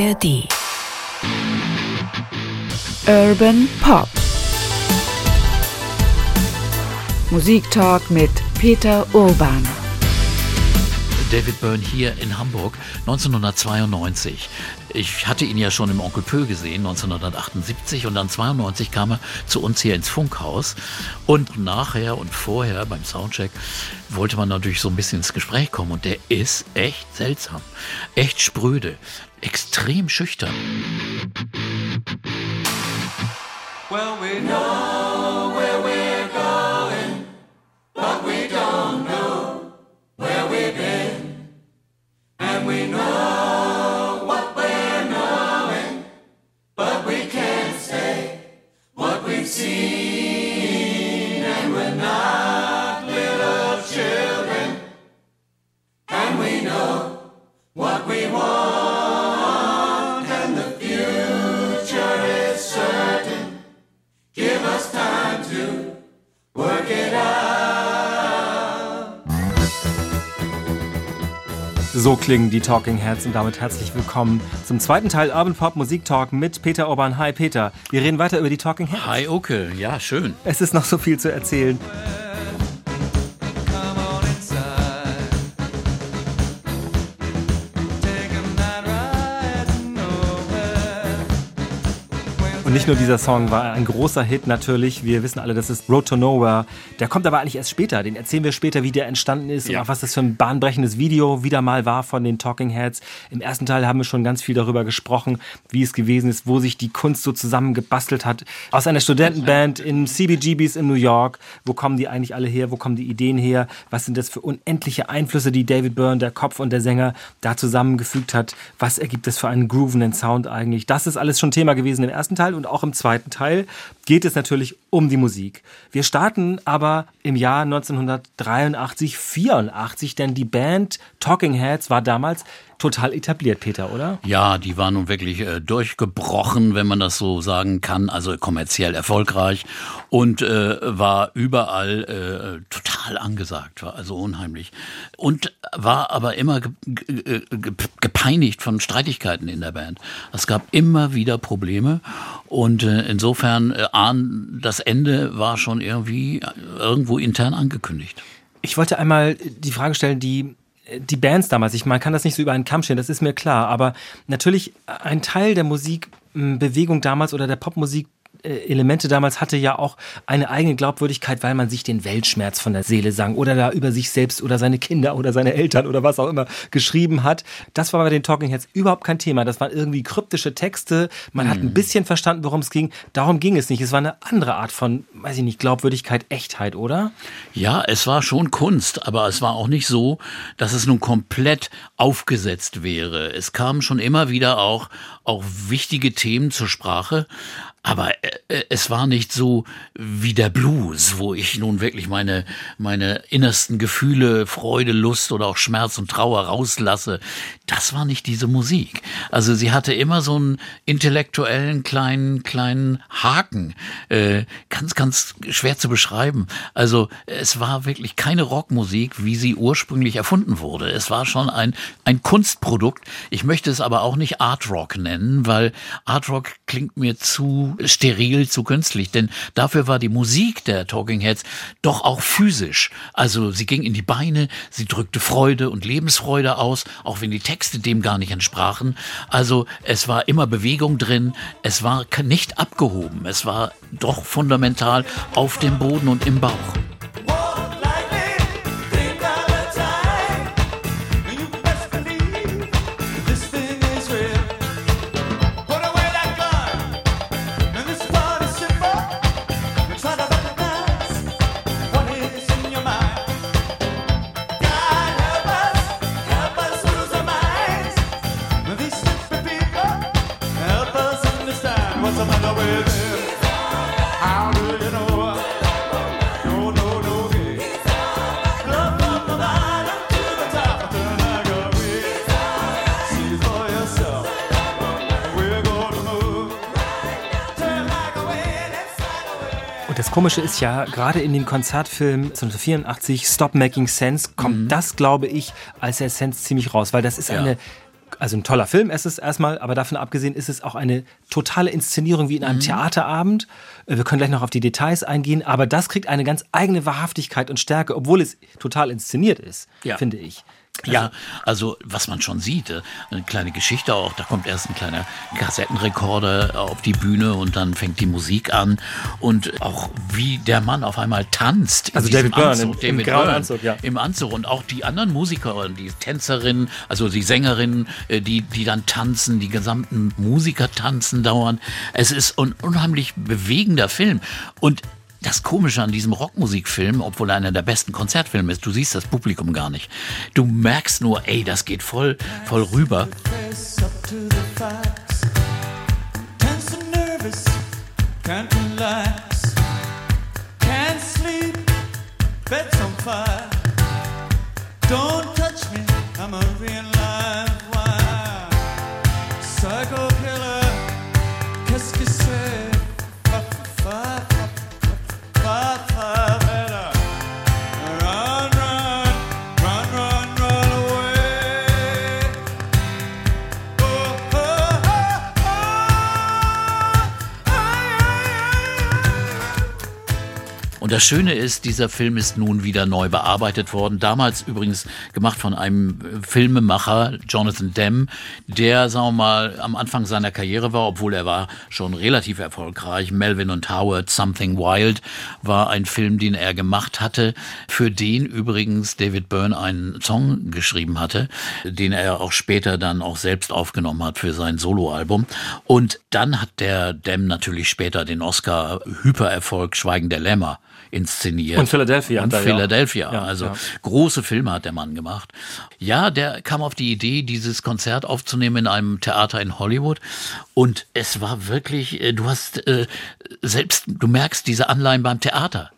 ARD. Urban Pop. Musiktalk mit Peter Urban. David Byrne hier in Hamburg 1992. Ich hatte ihn ja schon im Onkel Pö gesehen, 1978 und dann 92 kam er zu uns hier ins Funkhaus. Und nachher und vorher beim Soundcheck wollte man natürlich so ein bisschen ins Gespräch kommen. Und der ist echt seltsam, echt spröde, extrem schüchtern. Well, we know what So klingen die Talking Heads und damit herzlich willkommen zum zweiten Teil Urban Pop Musik Talk mit Peter Orban. Hi Peter, wir reden weiter über die Talking Heads. Hi Oke, ja schön. Es ist noch so viel zu erzählen. Und nicht nur dieser Song war ein großer Hit natürlich. Wir wissen alle, das ist Road to Nowhere. Der kommt aber eigentlich erst später. Den erzählen wir später, wie der entstanden ist Ja. und auch was das für ein bahnbrechendes Video wieder mal war von den Talking Heads. Im ersten Teil haben wir schon ganz viel darüber gesprochen, wie es gewesen ist, wo sich die Kunst so zusammengebastelt hat. Aus einer Studentenband in CBGBs in New York. Wo kommen die eigentlich alle her? Wo kommen die Ideen her? Was sind das für unendliche Einflüsse, die David Byrne, der Kopf und der Sänger, da zusammengefügt hat? Was ergibt das für einen groovenden Sound eigentlich? Das ist alles schon Thema gewesen im ersten Teil und auch im zweiten Teil geht es natürlich um die Musik. Wir starten aber im Jahr 1983, 84, denn die Band Talking Heads war damals total etabliert, Peter, oder? Ja, die war nun wirklich äh, durchgebrochen, wenn man das so sagen kann, also kommerziell erfolgreich und äh, war überall äh, total angesagt, war also unheimlich und war aber immer ge ge ge gepeinigt von Streitigkeiten in der Band. Es gab immer wieder Probleme und äh, insofern äh, das Ende war schon irgendwie äh, irgendwo intern angekündigt. Ich wollte einmal die Frage stellen, die die Bands damals, ich man kann das nicht so über einen Kamm stellen, das ist mir klar, aber natürlich ein Teil der Musikbewegung damals oder der Popmusik Elemente damals hatte ja auch eine eigene Glaubwürdigkeit, weil man sich den Weltschmerz von der Seele sang oder da über sich selbst oder seine Kinder oder seine Eltern oder was auch immer geschrieben hat. Das war bei den Talking Heads überhaupt kein Thema. Das waren irgendwie kryptische Texte. Man hat ein bisschen verstanden, worum es ging. Darum ging es nicht. Es war eine andere Art von, weiß ich nicht, Glaubwürdigkeit, Echtheit, oder? Ja, es war schon Kunst, aber es war auch nicht so, dass es nun komplett aufgesetzt wäre. Es kamen schon immer wieder auch, auch wichtige Themen zur Sprache, aber äh, es war nicht so wie der Blues, wo ich nun wirklich meine, meine innersten Gefühle, Freude, Lust oder auch Schmerz und Trauer rauslasse. Das war nicht diese Musik. Also sie hatte immer so einen intellektuellen kleinen, kleinen Haken. Äh, ganz, ganz schwer zu beschreiben. Also es war wirklich keine Rockmusik, wie sie ursprünglich erfunden wurde. Es war schon ein, ein Kunstprodukt. Ich möchte es aber auch nicht Art Rock nennen, weil Art Rock klingt mir zu steril, zu künstlich. Denn dafür war die Musik der Talking Heads doch auch physisch. Also sie ging in die Beine, sie drückte Freude und Lebensfreude aus, auch wenn die Texte dem gar nicht entsprachen. Also es war immer Bewegung drin, es war nicht abgehoben, es war doch fundamental auf dem Boden und im Bauch. Komische ist ja, gerade in dem Konzertfilm 1984, Stop Making Sense, kommt das, glaube ich, als Essenz ziemlich raus, weil das ist Ja. eine also ein toller Film ist es erstmal, aber davon abgesehen ist es auch eine totale Inszenierung wie in einem Theaterabend. Äh, Wir können gleich noch auf die Details eingehen, aber das kriegt eine ganz eigene Wahrhaftigkeit und Stärke, obwohl es total inszeniert ist, Ja. finde ich. Ja, also was man schon sieht, äh, eine kleine Geschichte auch, da kommt erst ein kleiner Kassettenrekorder auf die Bühne und dann fängt die Musik an und auch wie der Mann auf einmal tanzt. Also David Byrne Anzug, im- im David grauen Byrne Anzug, ja. Im Anzug und auch die anderen Musiker die Tänzerinnen, also die Sängerinnen, äh, die, die dann tanzen, die gesamten Musiker tanzen dauernd. Es ist ein unheimlich bewegender Film und das Komische an diesem Rockmusikfilm, obwohl er einer der besten Konzertfilme ist, du siehst das Publikum gar nicht. Du merkst nur, ey, das geht voll, voll rüber. Don't touch me, I'm a real Und das Schöne ist, dieser Film ist nun wieder neu bearbeitet worden. Damals übrigens gemacht von einem äh, Filmemacher, Jonathan Demme, der, sagen wir mal, am Anfang seiner Karriere war, obwohl er war schon relativ erfolgreich. Melvin und Howard, Something Wild war ein Film, den er gemacht hatte, für den übrigens David Byrne einen Song geschrieben hatte, den er auch später dann auch selbst aufgenommen hat für sein Soloalbum. Und dann hat der Demme natürlich später den Oscar Hypererfolg Schweigen der Lämmer inszeniert. Und Philadelphia Und. Philadelphia. Ja, also ja. große Filme hat der Mann gemacht. Ja, der kam auf die Idee, dieses Konzert aufzunehmen in einem Theater in Hollywood. Und es war wirklich, äh, du hast äh, selbst, du merkst diese Anleihen beim Theater.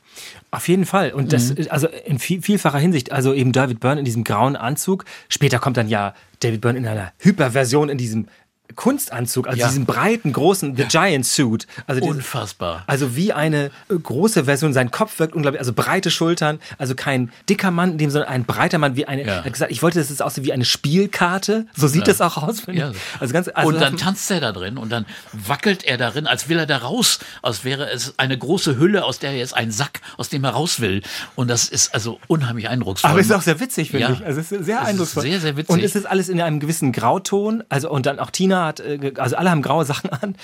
Auf jeden Fall. Und das, Mhm. also in viel, vielfacher Hinsicht, also eben David Byrne in diesem grauen Anzug. Später kommt dann ja David Byrne in einer Hyperversion in diesem Kunstanzug, also Ja. diesem breiten, großen The Giant Suit. Also dieses- Unfassbar. Also wie eine äh, große Version. Sein Kopf wirkt unglaublich, also breite Schultern, also kein dicker Mann, in dem sondern ein breiter Mann wie eine. Ja. Er hat gesagt, ich wollte, dass es aussieht wie eine Spielkarte. So sieht das auch aus. Ja. Also ganz. Also und dann tanzt er da drin und dann wackelt er darin, als will er da raus, als wäre es eine große Hülle, aus der er jetzt ein Sack, aus dem er raus will. Und das ist also unheimlich eindrucksvoll. Aber es ist auch sehr witzig, finde Ja. ich. Also es ist sehr Es ist eindrucksvoll. sehr, sehr witzig. Und es ist alles in einem gewissen Grauton. Also und dann auch Tina hat, äh, also alle haben graue Sachen an.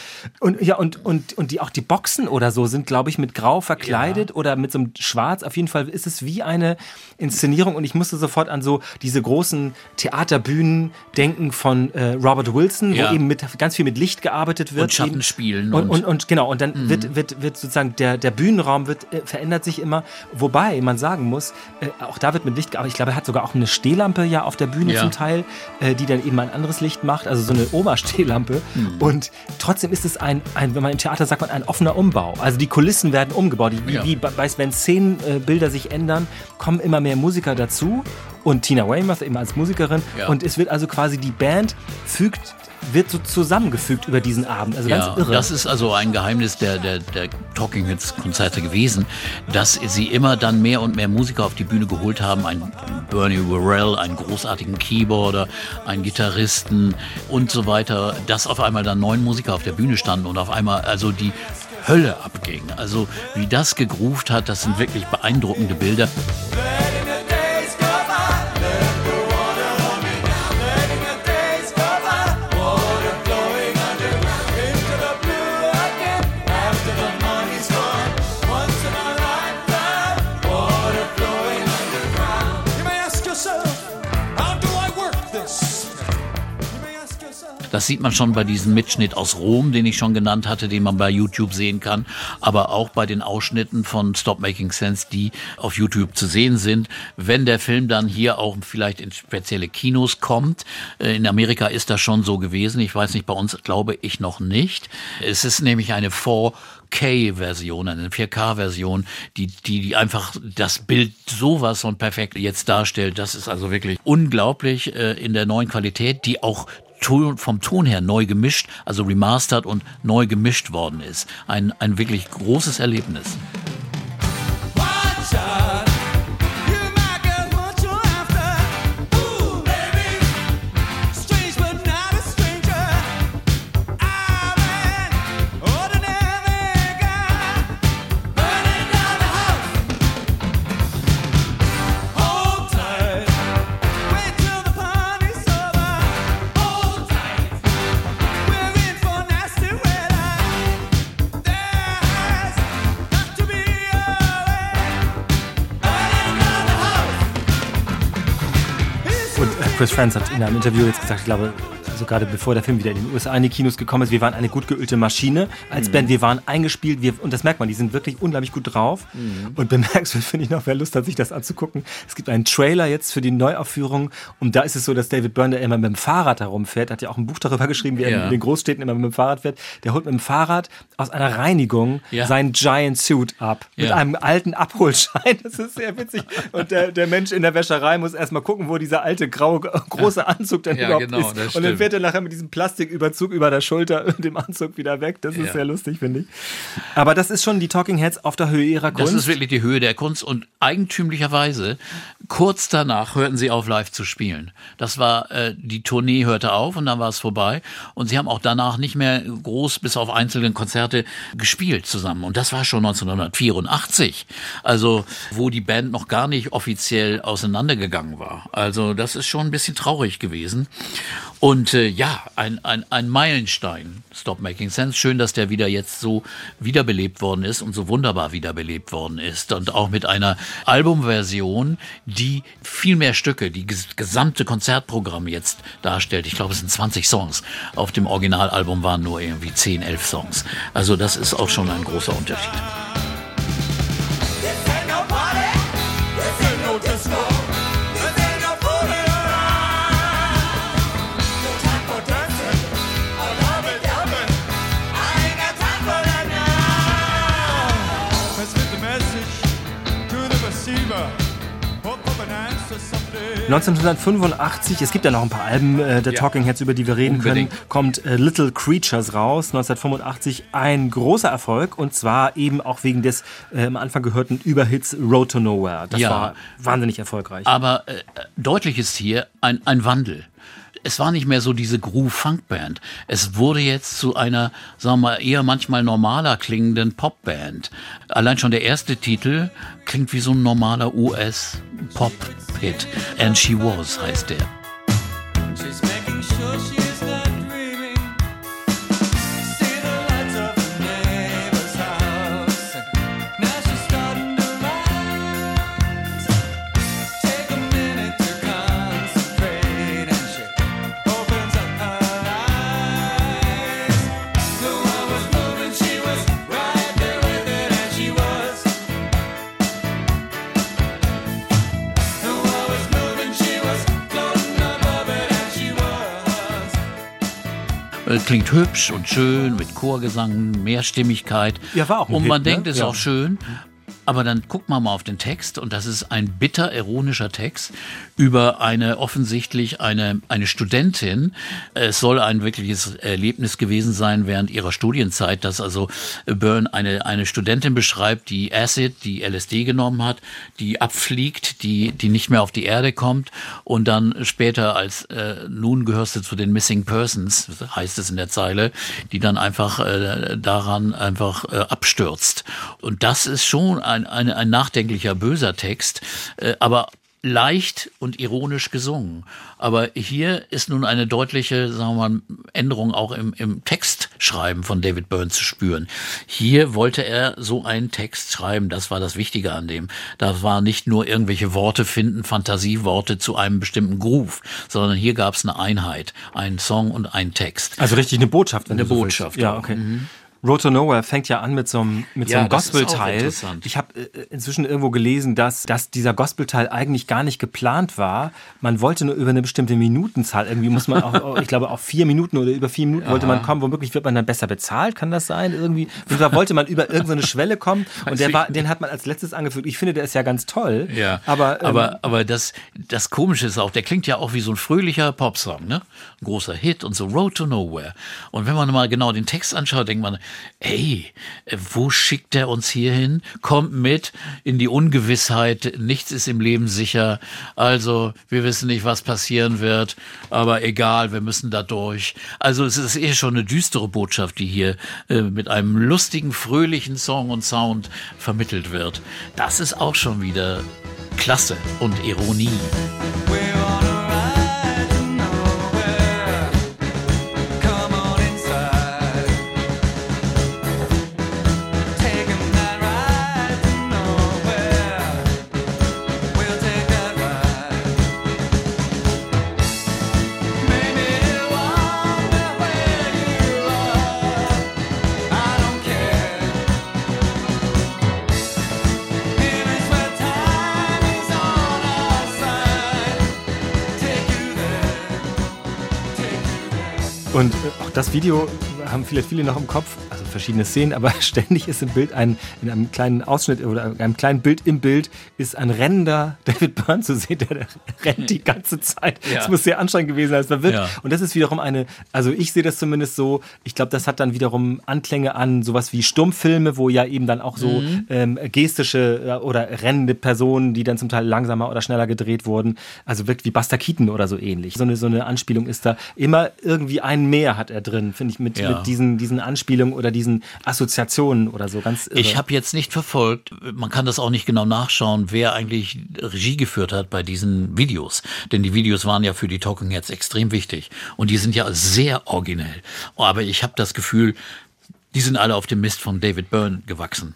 Und ja, und, und, und die auch die Boxen oder so sind, glaube ich, mit Grau verkleidet oder mit so einem Schwarz. Auf jeden Fall ist es wie eine Inszenierung. Und ich musste sofort an so diese großen Theaterbühnen denken von äh, Robert Wilson, Ja. wo eben mit ganz viel mit Licht gearbeitet wird. Und Schattenspielen. Und, und- und, genau, und dann Mhm. wird, wird, wird sozusagen der, der Bühnenraum wird, äh, verändert sich immer. Wobei man sagen muss, äh, auch da wird mit Licht gearbeitet. Ich glaube, er hat sogar auch eine Stehlampe ja auf der Bühne Ja. zum Teil, äh, die dann eben ein anderes Licht macht, also so eine Oma-Stehlampe. Mhm. Und trotzdem ist es ein, ein, wenn man im Theater sagt, man ein offener Umbau. Also die Kulissen werden umgebaut. Die, Ja. wie, bei, wenn Szenenbilder sich ändern, kommen immer mehr Musiker dazu. Und Tina Weymouth eben als Musikerin. Ja. Und es wird also quasi die Band fügt wird so zusammengefügt über diesen Abend. Also Ja, ganz irre. das ist also ein Geheimnis der, der, der Talking Hits Konzerte gewesen, dass sie immer dann mehr und mehr Musiker auf die Bühne geholt haben. Ein Bernie Worrell, einen großartigen Keyboarder, einen Gitarristen und so weiter, dass auf einmal dann neun Musiker auf der Bühne standen und auf einmal also die Hölle abging. Also wie das gegruft hat, das sind wirklich beeindruckende Bilder. Das sieht man schon bei diesem Mitschnitt aus Rom, den ich schon genannt hatte, den man bei YouTube sehen kann, aber auch bei den Ausschnitten von Stop Making Sense, die auf YouTube zu sehen sind. Wenn der Film dann hier auch vielleicht in spezielle Kinos kommt, äh, in Amerika ist das schon so gewesen. Ich weiß nicht, bei uns glaube ich noch nicht. Es ist nämlich eine 4K-Version, eine 4K-Version, die, die, die einfach das Bild sowas von perfekt jetzt darstellt. Das ist also wirklich unglaublich äh, in der neuen Qualität, die auch Ton, vom Ton her neu gemischt, also remastert und neu gemischt worden ist. Ein, ein wirklich großes Erlebnis. Watch out. Chris Friends hat in einem Interview jetzt gesagt, ich glaube, also gerade bevor der Film wieder in den USA in die Kinos gekommen ist, wir waren eine gut geölte Maschine als Band, wir waren eingespielt, wir, und das merkt man, die sind wirklich unglaublich gut drauf. Und bemerkenswert finde ich noch, wer Lust hat, sich das anzugucken. Es gibt einen Trailer jetzt für die Neuaufführung und da ist es so, dass David Byrne, der immer mit dem Fahrrad herumfährt, hat ja auch ein Buch darüber geschrieben, wie er Ja. in den Großstädten immer mit dem Fahrrad fährt, der holt mit dem Fahrrad aus einer Reinigung Ja. seinen Giant Suit ab. Mit Ja. einem alten Abholschein. Das ist sehr witzig. Und der, der Mensch in der Wäscherei muss erstmal gucken, wo dieser alte graue große Anzug denn Ja, überhaupt genau, ist. Und dann. Fährt er nachher mit diesem Plastiküberzug über der Schulter und dem Anzug wieder weg. Das ist Ja. sehr lustig, finde ich. Aber das ist schon die Talking Heads auf der Höhe ihrer Das Kunst. ist wirklich die Höhe der Kunst und eigentümlicherweise kurz danach hörten sie auf live zu spielen. Das war äh, die Tournee hörte auf und dann war es vorbei und sie haben auch danach nicht mehr groß bis auf einzelne Konzerte gespielt zusammen und das war schon 1984. Also wo die Band noch gar nicht offiziell auseinandergegangen war. Also das ist schon ein bisschen traurig gewesen. Und äh, ja, ein, ein, ein Meilenstein, Stop Making Sense. Schön, dass der wieder jetzt so wiederbelebt worden ist und so wunderbar wiederbelebt worden ist. Und auch mit einer Albumversion, die viel mehr Stücke, die ges gesamte Konzertprogramm jetzt darstellt. Ich glaube, es sind 20 Songs. Auf dem Originalalbum waren nur irgendwie 10, 11 Songs. Also das ist auch schon ein großer Unterschied. 1985, es gibt ja noch ein paar Alben äh, der Ja. Talking Heads, über die wir reden Unbedingt. können, kommt äh, Little Creatures raus, 1985. Ein großer Erfolg und zwar eben auch wegen des äh, am Anfang gehörten Überhits Road to Nowhere. Das Ja. war wahnsinnig erfolgreich. Aber äh, deutlich ist hier ein, ein Wandel. Es war nicht mehr so diese Groove-Funk-Band. Es wurde jetzt zu einer, sagen wir mal, eher manchmal normaler klingenden Popband. Allein schon der erste Titel klingt wie so ein normaler US-Pop-Hit. And She Was heißt der. Klingt hübsch und schön mit Chorgesang, Mehrstimmigkeit. Ja, war auch ein Und Hit, man ne? denkt, ist Ja. auch schön. Aber dann guckt man mal auf den Text und das ist ein bitter ironischer Text über eine offensichtlich eine, eine Studentin. Es soll ein wirkliches Erlebnis gewesen sein während ihrer Studienzeit, dass also Byrne eine, eine Studentin beschreibt, die Acid, die LSD genommen hat, die abfliegt, die, die nicht mehr auf die Erde kommt und dann später als äh, nun gehörst du zu den Missing Persons, heißt es in der Zeile, die dann einfach äh, daran einfach äh, abstürzt. Und das ist schon ein, ein, ein nachdenklicher, böser Text, äh, aber leicht und ironisch gesungen. Aber hier ist nun eine deutliche, sagen wir mal, Änderung auch im, im Textschreiben von David Byrne zu spüren. Hier wollte er so einen Text schreiben, das war das Wichtige an dem. Da war nicht nur irgendwelche Worte finden, Fantasieworte zu einem bestimmten Groove, sondern hier gab es eine Einheit, einen Song und einen Text. Also richtig eine Botschaft. Eine so Botschaft Willst. Ja, auch. okay. Road to Nowhere fängt ja an mit so einem, mit so Ja, einem ist auch Gospelteil. Ich habe äh, inzwischen irgendwo gelesen, dass, dass dieser Gospelteil eigentlich gar nicht geplant war. Man wollte nur über eine bestimmte Minutenzahl, irgendwie muss man auch, ich glaube, auf vier Minuten oder über vier Minuten wollte man kommen. Womöglich wird man dann besser bezahlt, kann das sein? Irgendwie. Da wollte man über irgendeine Schwelle kommen und der war, den hat man als letztes angefügt. Ich finde, der ist ja ganz toll. Ja, aber, ähm, aber, aber das, das Komische ist auch, der klingt ja auch wie so ein fröhlicher Popsong, ne? Ein großer Hit und so Road to Nowhere. Und wenn man mal genau den Text anschaut, denkt man, ey, wo schickt der uns hier hin? Kommt mit in die Ungewissheit, nichts ist im Leben sicher. Also, wir wissen nicht, was passieren wird, aber egal, wir müssen da durch. Also, es ist eher schon eine düstere Botschaft, die hier äh, mit einem lustigen, fröhlichen Song und Sound vermittelt wird. Das ist auch schon wieder Klasse und Ironie. Das Video haben viele, viele noch im Kopf, verschiedene Szenen, aber ständig ist im Bild ein, in einem kleinen Ausschnitt oder einem kleinen Bild im Bild ist ein rennender David Byrne zu sehen, der, der rennt die ganze Zeit. Ja. Das muss sehr anstrengend gewesen sein. Es verwirrt. Ja. Und das ist wiederum eine, also ich sehe das zumindest so, ich glaube, das hat dann wiederum Anklänge an sowas wie Stummfilme, wo ja eben dann auch so Mhm. ähm, gestische äh, oder rennende Personen, die dann zum Teil langsamer oder schneller gedreht wurden, also wirkt wie Buster Keaton oder so ähnlich. So eine, so eine Anspielung ist da immer irgendwie ein Mehr hat er drin, finde ich, mit, Ja. mit diesen, diesen Anspielungen oder diesen Assoziationen oder so ganz irre. Ich habe jetzt nicht verfolgt, man kann das auch nicht genau nachschauen, wer eigentlich Regie geführt hat bei diesen Videos. Denn die Videos waren ja für die Talking Heads extrem wichtig. Und die sind ja sehr originell. Aber ich habe das Gefühl, die sind alle auf dem Mist von David Byrne gewachsen.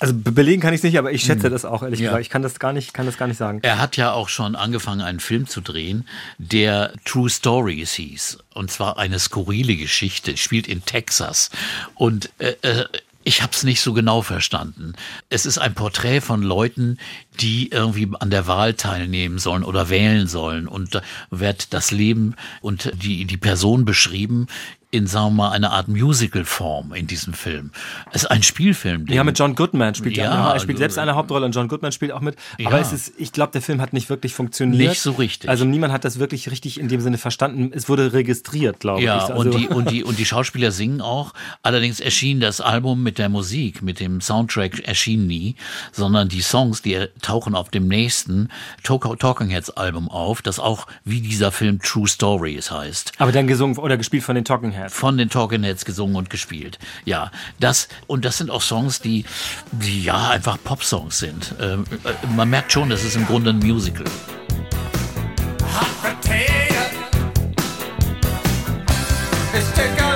Also be- belegen kann ich es nicht, aber ich schätze das auch, ehrlich Ja. gesagt. Ich kann das gar nicht, kann das gar nicht sagen. Er hat ja auch schon angefangen, einen Film zu drehen, der True Stories hieß. Und zwar eine skurrile Geschichte, spielt in Texas. Und äh, äh, ich habe es nicht so genau verstanden. Es ist ein Porträt von Leuten, die irgendwie an der Wahl teilnehmen sollen oder wählen sollen. Und da wird das Leben und die, die Person beschrieben in, sagen wir mal, einer Art Musical-Form in diesem Film. Es ist ein Spielfilm. Ja, mit John Goodman spielt ja, Ja, er spielt selbst also- eine Hauptrolle und John Goodman spielt auch mit. Ja. Aber es ist, ich glaube, der Film hat nicht wirklich funktioniert. Nicht so richtig. Also niemand hat das wirklich richtig in dem Sinne verstanden. Es wurde registriert, glaube Ja, ich. Also, und, die, und, die, und die Schauspieler singen auch. Allerdings erschien das Album mit der Musik, mit dem Soundtrack erschien nie, sondern die Songs, die tauchen auf dem nächsten Talk- Talking Heads Album auf, das auch wie dieser Film True Stories heißt. aber dann gesungen oder gespielt von den Talking Heads. Von den Talking Heads gesungen und gespielt. Ja, das, und das sind auch Songs, die, die ja einfach Pop-Songs sind. Ähm, äh, man merkt schon, das ist im Grunde ein Musical. It's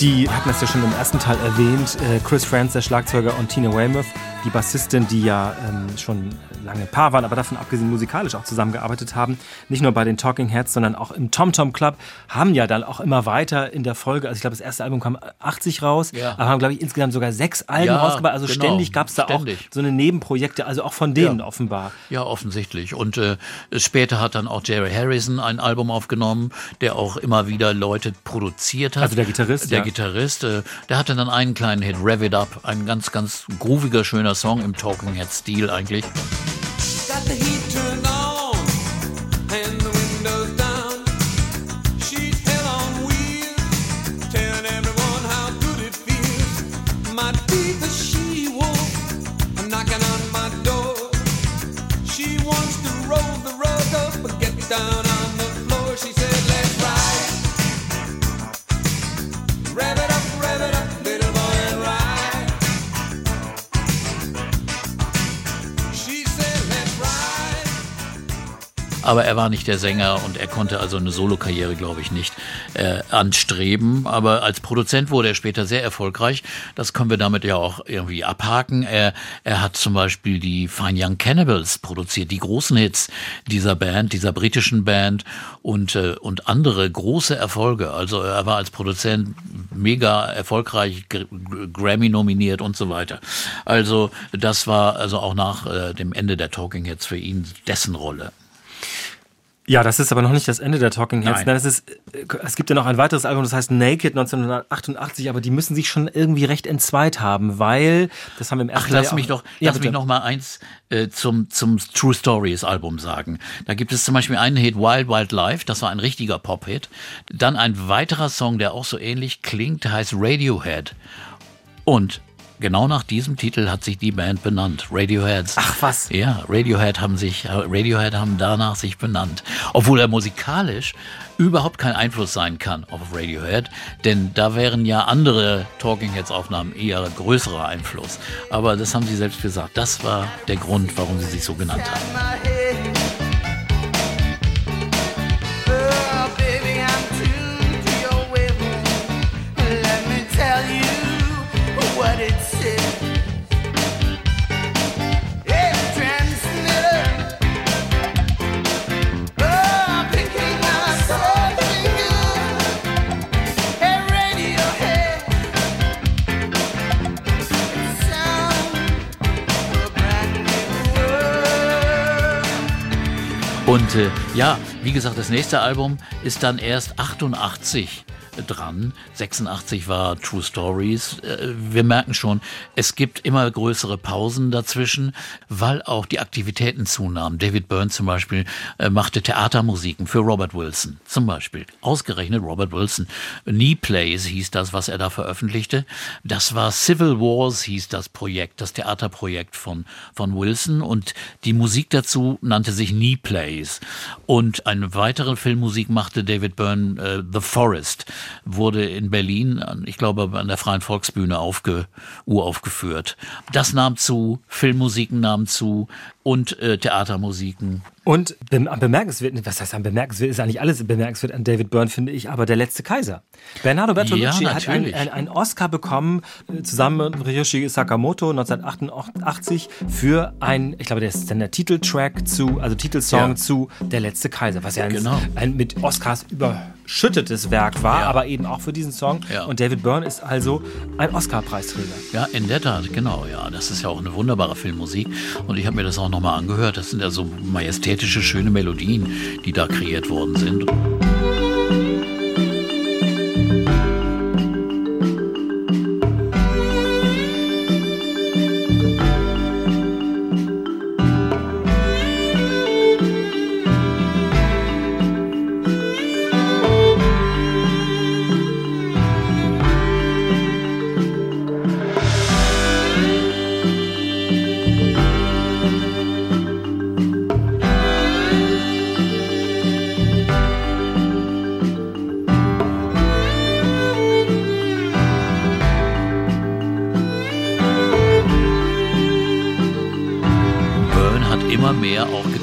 Die hatten das ja schon im ersten Teil erwähnt. Äh, Chris Franz, der Schlagzeuger, und Tina Weymouth, die Bassistin, die ja ähm, schon lange Paar waren, aber davon abgesehen musikalisch auch zusammengearbeitet haben. Nicht nur bei den Talking Heads, sondern auch im Tom Tom Club, haben ja dann auch immer weiter in der Folge, also ich glaube, das erste Album kam 80 raus, Ja. aber haben, glaube ich, insgesamt sogar sechs Alben Ja, rausgebracht. Also genau. ständig gab es da Ständig. auch so eine Nebenprojekte, also auch von denen Ja. offenbar. Ja, offensichtlich. Und äh, später hat dann auch Jerry Harrison ein Album aufgenommen, der auch immer wieder Leute produziert hat. Also der Gitarrist, Der. Gitarrist. Äh, der hatte dann einen kleinen Hit, Rev It Up, ein ganz, ganz grooviger, schöner Song im Talking Head-Stil eigentlich. Got the heat Aber er war nicht der Sänger und er konnte also eine Solokarriere, glaube ich, nicht äh, anstreben. Aber als Produzent wurde er später sehr erfolgreich. Das können wir damit ja auch irgendwie abhaken. Er, er hat zum Beispiel die Fine Young Cannibals produziert, die großen Hits dieser Band, dieser britischen Band und, äh, und andere große Erfolge. Also er war als Produzent mega erfolgreich, Gr- Grammy nominiert und so weiter. Also das war also auch nach äh, dem Ende der Talking Heads für ihn dessen Rolle. Ja, das ist aber noch nicht das Ende der Talking Heads. Nein. Nein, es, ist, äh, es gibt ja noch ein weiteres Album, das heißt Naked 1988, aber die müssen sich schon irgendwie recht entzweit haben, weil, das haben wir im ersten Ach, lass Teil mich doch, Ja, lass mich noch mal eins äh, zum, zum True Stories Album sagen. Da gibt es zum Beispiel einen Hit Wild Wild Life, das war ein richtiger Pop-Hit. Dann ein weiterer Song, der auch so ähnlich klingt, heißt Radiohead. Und genau nach diesem Titel hat sich die Band benannt, Radioheads. Ach, was? Ja, Radiohead haben sich, Radiohead haben danach sich benannt. Obwohl er musikalisch überhaupt kein Einfluss sein kann auf Radiohead, denn da wären ja andere Talking Heads Aufnahmen eher größerer Einfluss. Aber das haben sie selbst gesagt. Das war der Grund, warum sie sich so genannt haben. Und äh, ja, wie gesagt, das nächste Album ist dann erst 88 dran. 86 war True Stories. Äh, Wir merken schon, es gibt immer größere Pausen dazwischen, weil auch die Aktivitäten zunahmen. David Byrne zum Beispiel äh, machte Theatermusiken für Robert Wilson. Zum Beispiel. Ausgerechnet Robert Wilson. Knee Plays hieß das, was er da veröffentlichte. Das war Civil Wars hieß das Projekt, das Theaterprojekt von, von Wilson. Und die Musik dazu nannte sich Knee Plays. Und eine weitere Filmmusik machte David Byrne, äh, The Forest wurde in Berlin, ich glaube, an der Freien Volksbühne aufge, uraufgeführt. Das nahm zu, Filmmusiken nahmen zu und äh, Theatermusiken. Und bem bemerkenswert, was heißt an bemerkenswert, ist eigentlich alles bemerkenswert an David Byrne, finde ich, aber der letzte Kaiser. Bernardo Bertolucci Ja, hat einen, einen, Oscar bekommen, äh, zusammen mit Ryoshi Sakamoto 1988 für ein, ich glaube, der ist dann der Titeltrack zu, also Titelsong Ja. zu Der letzte Kaiser, was ja ein, Genau. ein mit Oscars überschüttetes Werk war, Ja. aber eben auch für diesen Song. Und David Byrne ist also ein Oscar-Preisträger. Ja, in der Tat, genau, ja. Das ist ja auch eine wunderbare Filmmusik. Und ich habe mir das auch nochmal angehört. Das sind ja so majestätische, schöne Melodien, die da kreiert worden sind.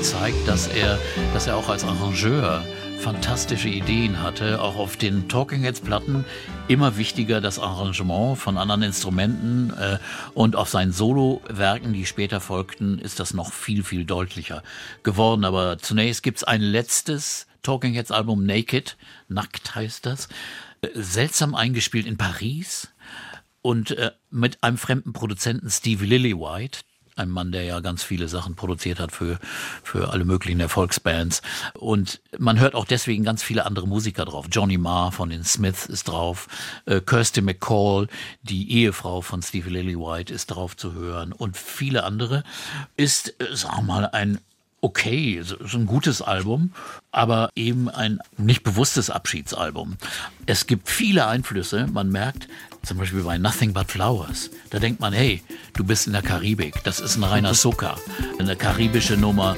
Gezeigt, dass er, dass er auch als Arrangeur fantastische Ideen hatte, auch auf den Talking Heads Platten immer wichtiger das Arrangement von anderen Instrumenten äh, und auf seinen Solowerken, die später folgten, ist das noch viel viel deutlicher geworden. Aber zunächst gibt's ein letztes Talking Heads Album Naked, nackt heißt das, äh, seltsam eingespielt in Paris und äh, mit einem fremden Produzenten Steve Lillywhite, ein Mann, der ja ganz viele Sachen produziert hat für, für alle möglichen Erfolgsbands. Und man hört auch deswegen ganz viele andere Musiker drauf. Johnny Marr von den Smiths ist drauf, äh, Kirsty McCall, die Ehefrau von Steve Lillywhite, ist drauf zu hören und viele andere. Ist, äh, sag mal, ein okay, so so ein gutes Album, aber eben ein nicht bewusstes Abschiedsalbum. Es gibt viele Einflüsse, man merkt, zum Beispiel bei Nothing But Flowers, da denkt man, hey, du bist in der Karibik, das ist ein reiner Soca, eine karibische Nummer.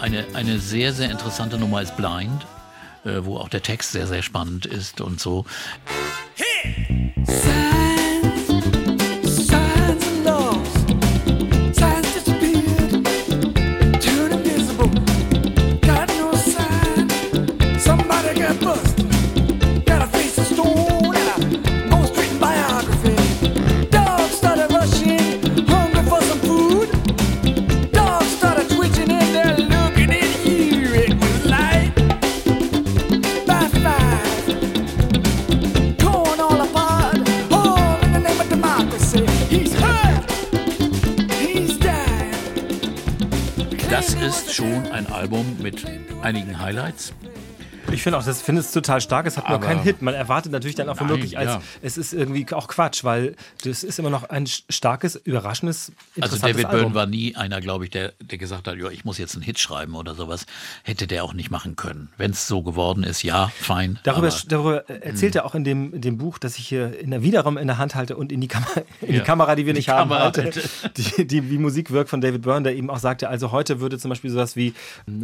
Eine, eine sehr, sehr interessante Nummer ist Blind, äh, wo auch der Text sehr, sehr spannend ist und so. Signs, einigen Highlights. Ich finde auch, das finde es total stark. Es hat nur Aber- keinen Hit. Man erwartet natürlich dann auch Nein, womöglich, als ja. es ist irgendwie auch Quatsch, weil das ist immer noch ein starkes, überraschendes, Also interessantes David Album. Byrne war nie einer, glaube ich, der, der gesagt hat, ja, ich muss jetzt einen Hit schreiben oder sowas. Hätte der auch nicht machen können. Wenn es so geworden ist, ja, fein. Darüber, aber- darüber äh, erzählt er auch in dem, in dem Buch, das ich hier in der wiederum in der Hand halte und in die, Kam in Ja. die Kamera, die wir Die nicht haben, Kamera, halte, die, die, wie Musik wirkt von David Byrne, der eben auch sagte, also heute würde zum Beispiel sowas wie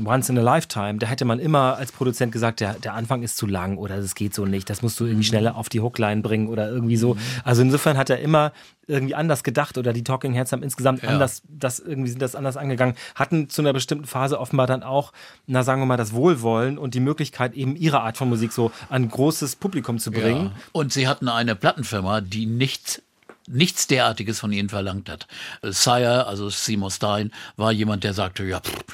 Once in a Lifetime, da hätte man immer als Produzent gesagt, gesagt, der, der Anfang ist zu lang oder es geht so nicht, das musst du irgendwie schneller auf die Hookline bringen oder irgendwie so. Also insofern hat er immer irgendwie anders gedacht oder die Talking Heads haben insgesamt Ja. anders, das irgendwie sind das anders angegangen, hatten zu einer bestimmten Phase offenbar dann auch, na sagen wir mal, das Wohlwollen und die Möglichkeit eben ihre Art von Musik so an ein großes Publikum zu bringen. Ja. Und sie hatten eine Plattenfirma, die nichts nichts derartiges von ihnen verlangt hat. Äh, Sire, also Seymour Stein, war jemand, der sagte, ja, pff,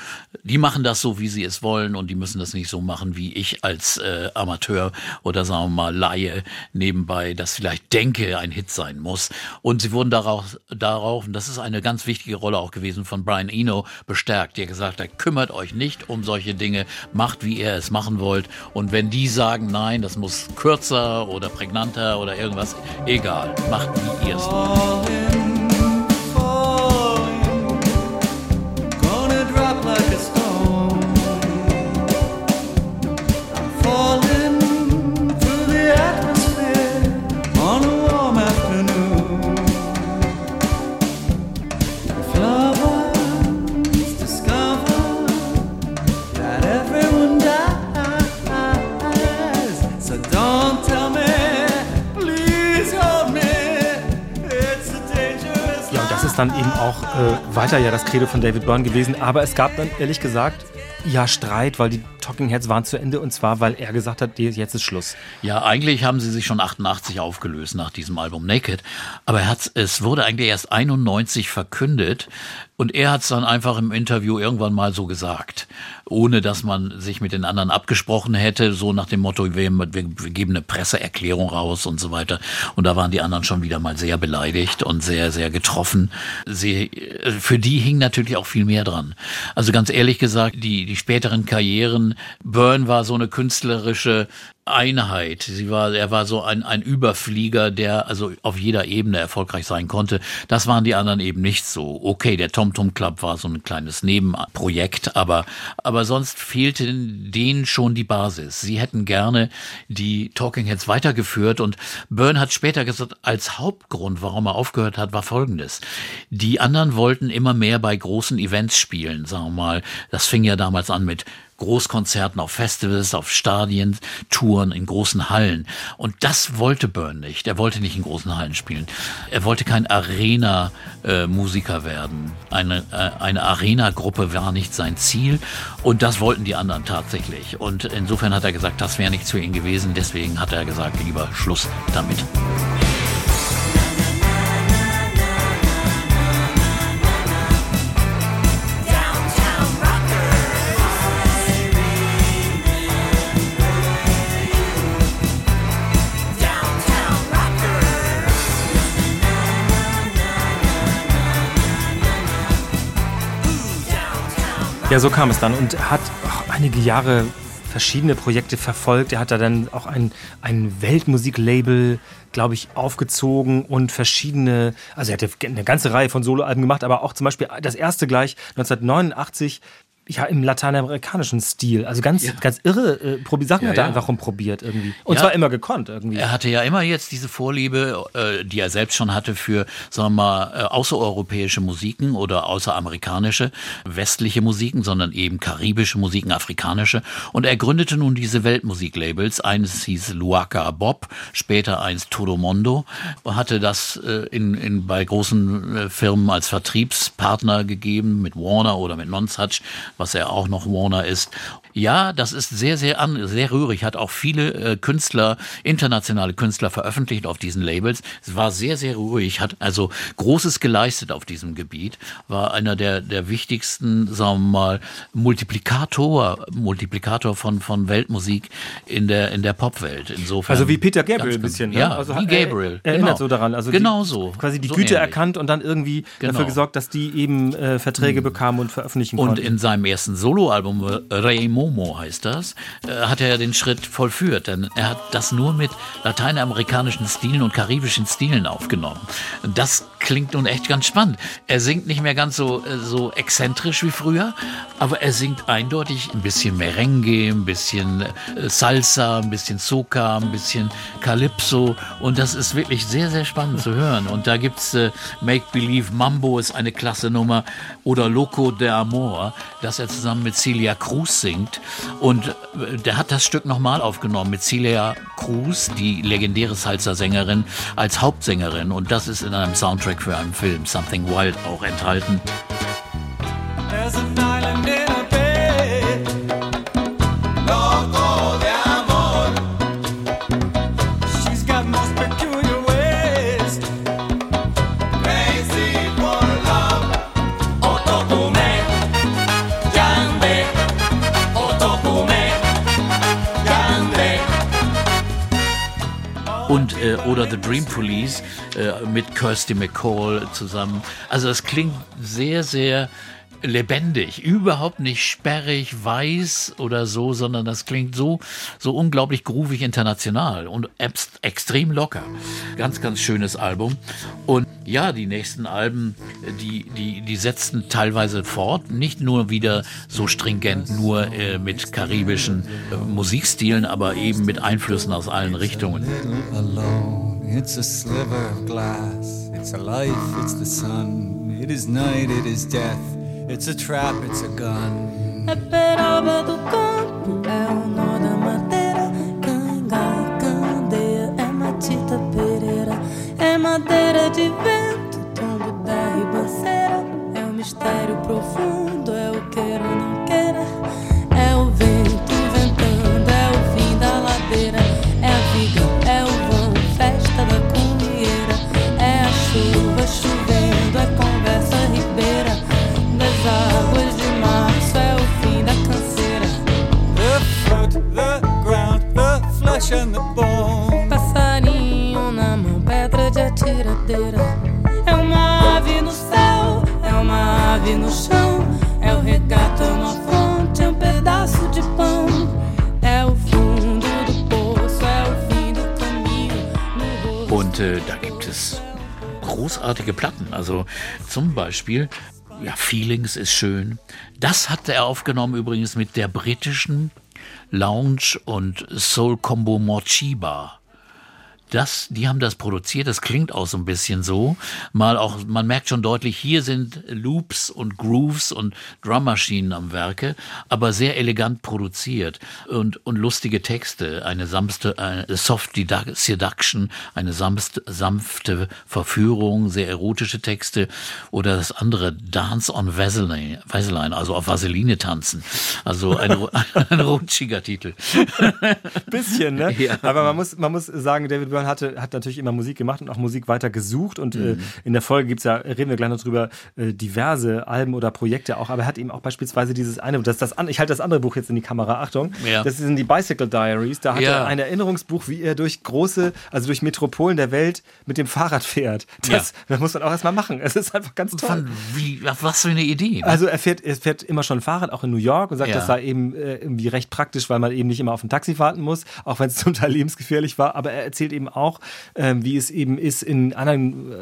die machen das so, wie sie es wollen und die müssen das nicht so machen, wie ich als äh, Amateur oder sagen wir mal Laie nebenbei das vielleicht denke, ein Hit sein muss. Und sie wurden darauf, darauf, und das ist eine ganz wichtige Rolle auch gewesen von Brian Eno, bestärkt, der gesagt hat, kümmert euch nicht um solche Dinge, macht, wie ihr es machen wollt. Und wenn die sagen, nein, das muss kürzer oder prägnanter oder irgendwas, egal, macht, wie ihr es wollt. Falling, dann eben auch äh, weiter ja das Credo von David Byrne gewesen. Aber es gab dann ehrlich gesagt ja Streit, weil die Talking Heads waren zu Ende und zwar, weil er gesagt hat, jetzt ist Schluss. Ja, eigentlich haben sie sich schon 88 aufgelöst nach diesem Album Naked, aber er es wurde eigentlich erst 91 verkündet und er hat es dann einfach im Interview irgendwann mal so gesagt, ohne dass man sich mit den anderen abgesprochen hätte, so nach dem Motto, wir, geben eine Presseerklärung raus und so weiter. Und da waren die anderen schon wieder mal sehr beleidigt und sehr, sehr getroffen. Sie, für die hing natürlich auch viel mehr dran. Also ganz ehrlich gesagt, die, die späteren Karrieren, Byrne war so eine künstlerische Einheit. Sie war, er war so ein, ein Überflieger, der also auf jeder Ebene erfolgreich sein konnte. Das waren die anderen eben nicht so. Okay, der Tom Tom Club war so ein kleines Nebenprojekt, aber, aber sonst fehlte denen schon die Basis. Sie hätten gerne die Talking Heads weitergeführt und Byrne hat später gesagt, als Hauptgrund, warum er aufgehört hat, war folgendes. Die anderen wollten immer mehr bei großen Events spielen, sagen wir mal. Das fing ja damals an mit Großkonzerten auf Festivals, auf Stadien, Touren in großen Hallen. Und das wollte Byrne nicht. Er wollte nicht in großen Hallen spielen. Er wollte kein Arena-Musiker werden. Eine, äh, eine Arena-Gruppe war nicht sein Ziel. Und das wollten die anderen tatsächlich. Und insofern hat er gesagt, das wäre nichts für ihn gewesen. Deswegen hat er gesagt, lieber Schluss damit. Ja, so kam es dann und er hat auch einige Jahre verschiedene Projekte verfolgt. Er hat da dann auch ein, ein Weltmusiklabel, glaube ich, aufgezogen und verschiedene, also er hat eine ganze Reihe von Soloalben gemacht, aber auch zum Beispiel das erste gleich 1989 ja, im lateinamerikanischen Stil. Also ganz, ganz irre äh, Sachen Ja, hat er ja. einfach rumprobiert irgendwie. Und Ja. zwar immer gekonnt irgendwie. Er hatte ja immer jetzt diese Vorliebe, äh, die er selbst schon hatte für, sagen wir mal, äh, außereuropäische Musiken oder außeramerikanische, westliche Musiken, sondern eben karibische Musiken, afrikanische. Und er gründete nun diese Weltmusiklabels. Eines hieß Luaka Bob, später eins Todo Mondo. Hatte das äh, in, in, bei großen äh, Firmen als Vertriebspartner gegeben, mit Warner oder mit Nonsuch, was er auch noch Warner ist. Ja, das ist sehr, sehr, an, sehr rührig. Hat auch viele äh, Künstler, internationale Künstler veröffentlicht auf diesen Labels. Es war sehr, sehr ruhig, hat also Großes geleistet auf diesem Gebiet. War einer der, der wichtigsten, sagen wir mal, Multiplikator, Multiplikator von, von Weltmusik in der, in der Popwelt. Insofern. Also wie Peter Gabriel ein bisschen. Ja, ne? also wie Gabriel. Er, erinnert genau. so daran. Also genau die, so. Quasi die so Güte ähnlich. erkannt und dann irgendwie dafür Genau. gesorgt, dass die eben äh, Verträge bekamen und veröffentlichen Und konnten. in seinem ersten Soloalbum, äh, Rei Momo heißt das, äh, hat er den Schritt vollführt. Denn er hat das nur mit lateinamerikanischen Stilen und karibischen Stilen aufgenommen. Das klingt nun echt ganz spannend. Er singt nicht mehr ganz so, äh, so exzentrisch wie früher, aber er singt eindeutig ein bisschen Merengue, ein bisschen Salsa, ein bisschen Soca, ein bisschen Calypso. Und das ist wirklich sehr, sehr spannend zu hören. Und da gibt's äh, Make Believe Mambo ist eine klasse Nummer oder Loco de Amor. Das das er zusammen mit Celia Cruz singt. Und äh, der hat das Stück nochmal aufgenommen mit Celia Cruz, die legendäre Salsa-Sängerin, als Hauptsängerin. Und das ist in einem Soundtrack für einen Film, Something Wild, auch enthalten. Oder The Dream Police äh, mit Kirsty McCall zusammen. Also es klingt sehr, sehr lebendig, überhaupt nicht sperrig, weiß oder so, sondern das klingt so, so unglaublich groovig international und ex extrem locker. Ganz, ganz schönes Album. Und ja, die nächsten Alben, die, die, die setzten teilweise fort, nicht nur wieder so stringent, nur äh, mit karibischen äh, Musikstilen, aber eben mit Einflüssen aus allen Richtungen. It's a sliver of glass. It's a life, it's the sun. It is night, it is death. It's a trap, it's a gun. É peroba do campo, é o nó da madeira. Canga, candeia, é matita pereira. É madeira de vento, großartige Platten. Also zum Beispiel, ja, Feelings ist schön. Das hat er aufgenommen übrigens mit der britischen Lounge- und Soul-Combo Morchiba. Das, die haben das produziert, das klingt auch so ein bisschen so. Mal auch, man merkt schon deutlich, hier sind Loops und Grooves und Drummaschinen am Werke, aber sehr elegant produziert und, und lustige Texte, eine sanfte, eine Soft Dedu- Seduction, eine sanfte, sanfte Verführung, sehr erotische Texte oder das andere Dance on Vaseline, Vaseline also auf Vaseline tanzen. Also ein, ein rutschiger Titel. bisschen, ne? Ja. Aber man muss, man muss sagen, David Byrne hatte, hat natürlich immer Musik gemacht und auch Musik weiter gesucht. Und Mhm. äh, in der Folge gibt's ja, reden wir gleich noch drüber, äh, diverse Alben oder Projekte auch. Aber er hat eben auch beispielsweise dieses eine, das, das, an- ich halte das andere Buch jetzt in die Kamera, Achtung. Ja. Das sind die Bicycle Diaries. Da hat Ja. er ein Erinnerungsbuch, wie er durch große, also durch Metropolen der Welt mit dem Fahrrad fährt. Das, das muss man auch erstmal machen. Es ist einfach ganz toll. Von, wie, was für eine Idee. ne? Also er fährt, er fährt immer schon Fahrrad, auch in New York und sagt, Ja. das sei eben äh, irgendwie recht praktisch, weil man eben nicht immer auf ein Taxi warten muss, auch wenn es zum Teil lebensgefährlich war. Aber er erzählt eben auch, ähm, wie es eben ist, in anderen,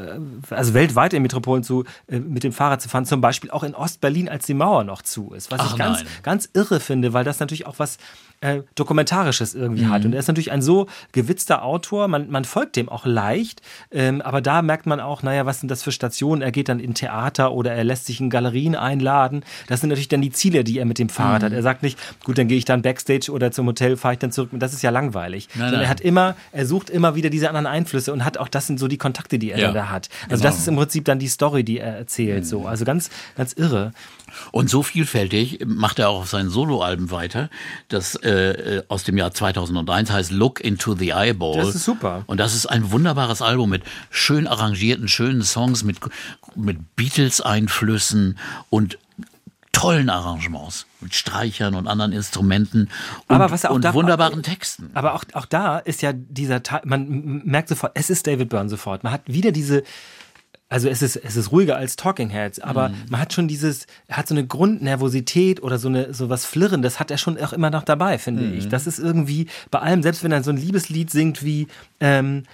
äh, also weltweit in Metropolen zu, äh, mit dem Fahrrad zu fahren. Zum Beispiel auch in Ostberlin, als die Mauer noch zu ist. Was Ach ich ganz, nein. ganz irre finde, weil das natürlich auch was äh, Dokumentarisches irgendwie Mhm. hat. Und er ist natürlich ein so gewitzter Autor, man, man folgt dem auch leicht, ähm, aber da merkt man auch, naja, was sind das für Stationen? Er geht dann in Theater oder er lässt sich in Galerien einladen. Das sind natürlich dann die Ziele, die er mit dem Fahrrad Mhm. hat. Er sagt nicht, gut, dann gehe ich dann Backstage oder zum Hotel, fahre ich dann zurück. Das ist ja langweilig. Sondern nein. er hat immer, er sucht immer wieder diese anderen Einflüsse und hat auch, das sind so die Kontakte, die er Ja, da hat. Also genau. das ist im Prinzip dann die Story, die er erzählt. So. Also ganz, ganz irre. Und so vielfältig macht er auch auf seinen Soloalben weiter, das äh, äh, aus dem Jahr 2001 heißt Look into the Eyeball. Das ist super. Und das ist ein wunderbares Album mit schön arrangierten, schönen Songs, mit, mit Beatles-Einflüssen und tollen Arrangements mit Streichern und anderen Instrumenten und, Aber was auch und da- wunderbaren Texten. Aber auch, auch da ist ja dieser Teil, man merkt sofort, es ist David Byrne sofort. Man hat wieder diese, also es ist, es ist ruhiger als Talking Heads, aber man hat schon dieses, hat so eine Grundnervosität oder so eine, so was Flirren, das hat er schon auch immer noch dabei, finde ich. Das ist irgendwie bei allem, selbst wenn er so ein Liebeslied singt wie, ähm,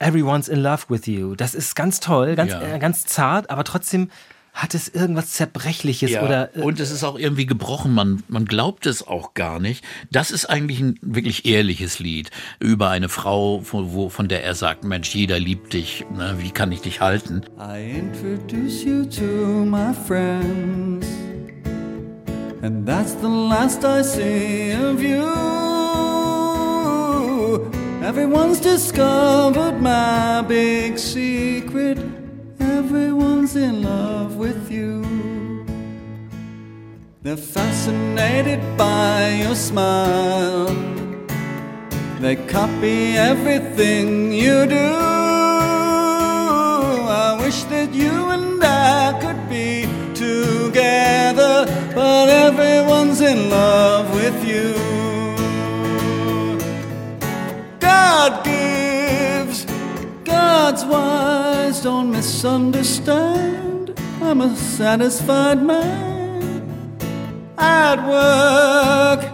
Everyone's in love with you. Das ist ganz toll, ganz, Ja. äh, ganz zart, aber trotzdem hat es irgendwas Zerbrechliches Ja, oder äh, und es ist auch irgendwie gebrochen, man, man glaubt es auch gar nicht. Das ist eigentlich ein wirklich ehrliches Lied über eine Frau, von, wo, von der er sagt, Mensch, jeder liebt dich, ne, wie kann ich dich halten? I introduce you to my friends. and that's the last I see of you. Everyone's discovered my big secret. Everyone's in love with you. They're fascinated by your smile. They copy everything you do. I wish that you and I could be together, but everyone's in love with you. God gives, God's don't misunderstand. I'm a satisfied man at work,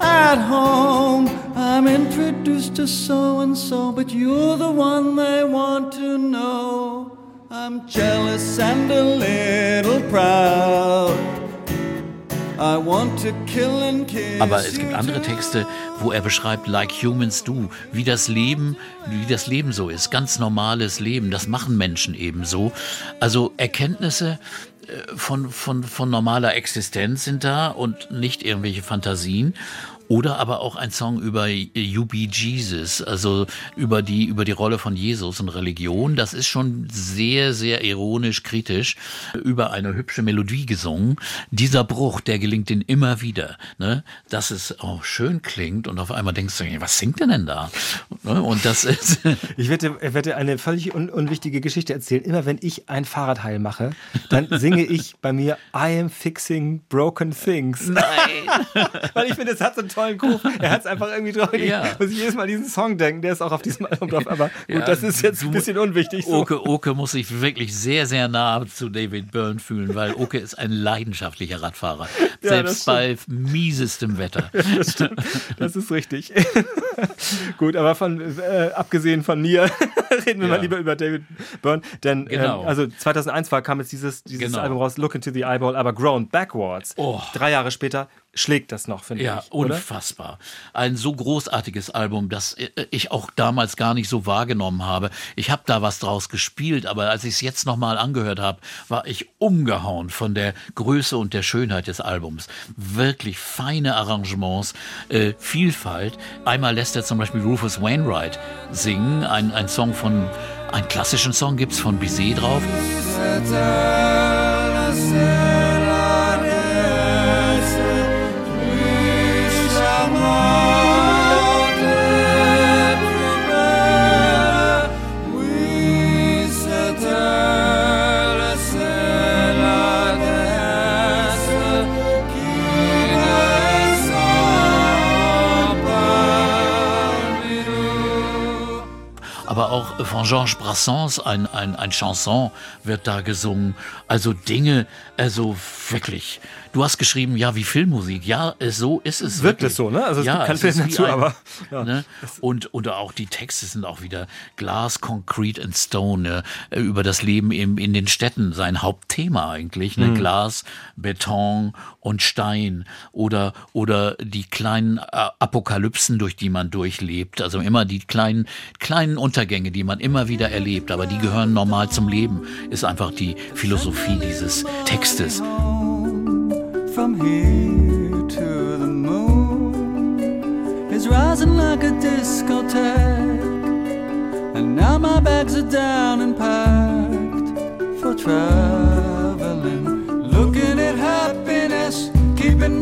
at home. I'm introduced to so and so, but you're the one they want to know. I'm jealous and a little proud. I want to kill and kiss Aber es gibt andere. Texte, wo er beschreibt, like humans do, wie das Leben, wie das Leben so ist, ganz normales Leben. Das machen Menschen eben so. Also Erkenntnisse äh, von, von, von normaler Existenz sind da und nicht irgendwelche Fantasien. Oder aber auch ein Song über You Be Jesus, also über die, über die Rolle von Jesus und Religion. Das ist schon sehr, sehr ironisch, kritisch, über eine hübsche Melodie gesungen. Dieser Bruch, der gelingt ihnen immer wieder, ne? dass es auch schön klingt und auf einmal denkst du, was singt denn denn da? Ne? Und das ist, Ich werde, ich werde eine völlig un unwichtige Geschichte erzählen. Immer wenn ich ein Fahrradheil mache, dann singe ich bei mir I am fixing broken things. nein. Weil ich finde, es hat so einen tollen Groove. Er hat es einfach irgendwie drauf. Ja. Ich muss jedes Mal diesen Song denken. Der ist auch auf diesem Album drauf. Aber gut, Ja, das ist jetzt ein bisschen unwichtig. So. Oke, Oke muss sich wirklich sehr, sehr nah zu David Byrne fühlen, weil Oke ist ein leidenschaftlicher Radfahrer. Ja, Selbst bei miesestem Wetter. Das stimmt. Das ist richtig. Gut, aber von, äh, abgesehen von mir, reden wir mal lieber über David Byrne. Denn Genau. ähm, also 2001 war, kam jetzt dieses, dieses Genau. Album raus, Look into the Eyeball, aber Grown Backwards. Oh. Drei Jahre später schlägt das noch, finde Ja, ich. Oder? unfassbar. Ein so großartiges Album, das äh, ich auch damals gar nicht so wahrgenommen habe. Ich habe da was draus gespielt, aber als ich es jetzt nochmal angehört habe, war ich umgehauen von der Größe und der Schönheit des Albums. Wirklich feine Arrangements, äh, Vielfalt. Einmal lässt er zum Beispiel Rufus Wainwright singen, ein, ein Song von, einen klassischen Song gibt's von Bizet drauf. Baba aber auch von Georges Brassens ein, ein, ein Chanson wird da gesungen. Also Dinge, also wirklich. Du hast geschrieben, ja, wie Filmmusik. Ja, es- so ist es. Wirkt wirklich. es so, ne? Also es ja, gibt Film wie dazu, ein, aber, ja. Ne? Und, und auch die Texte sind auch wieder Glas, Concrete and Stone, ne? über das Leben im, in den Städten, sein Hauptthema eigentlich. Mhm. Ne? Glas, Beton und Stein oder, oder die kleinen äh, Apokalypsen, durch die man durchlebt. Also immer die kleinen, kleinen Untergänge, die man immer wieder erlebt, aber die gehören normal zum Leben, ist einfach die Philosophie dieses Textes.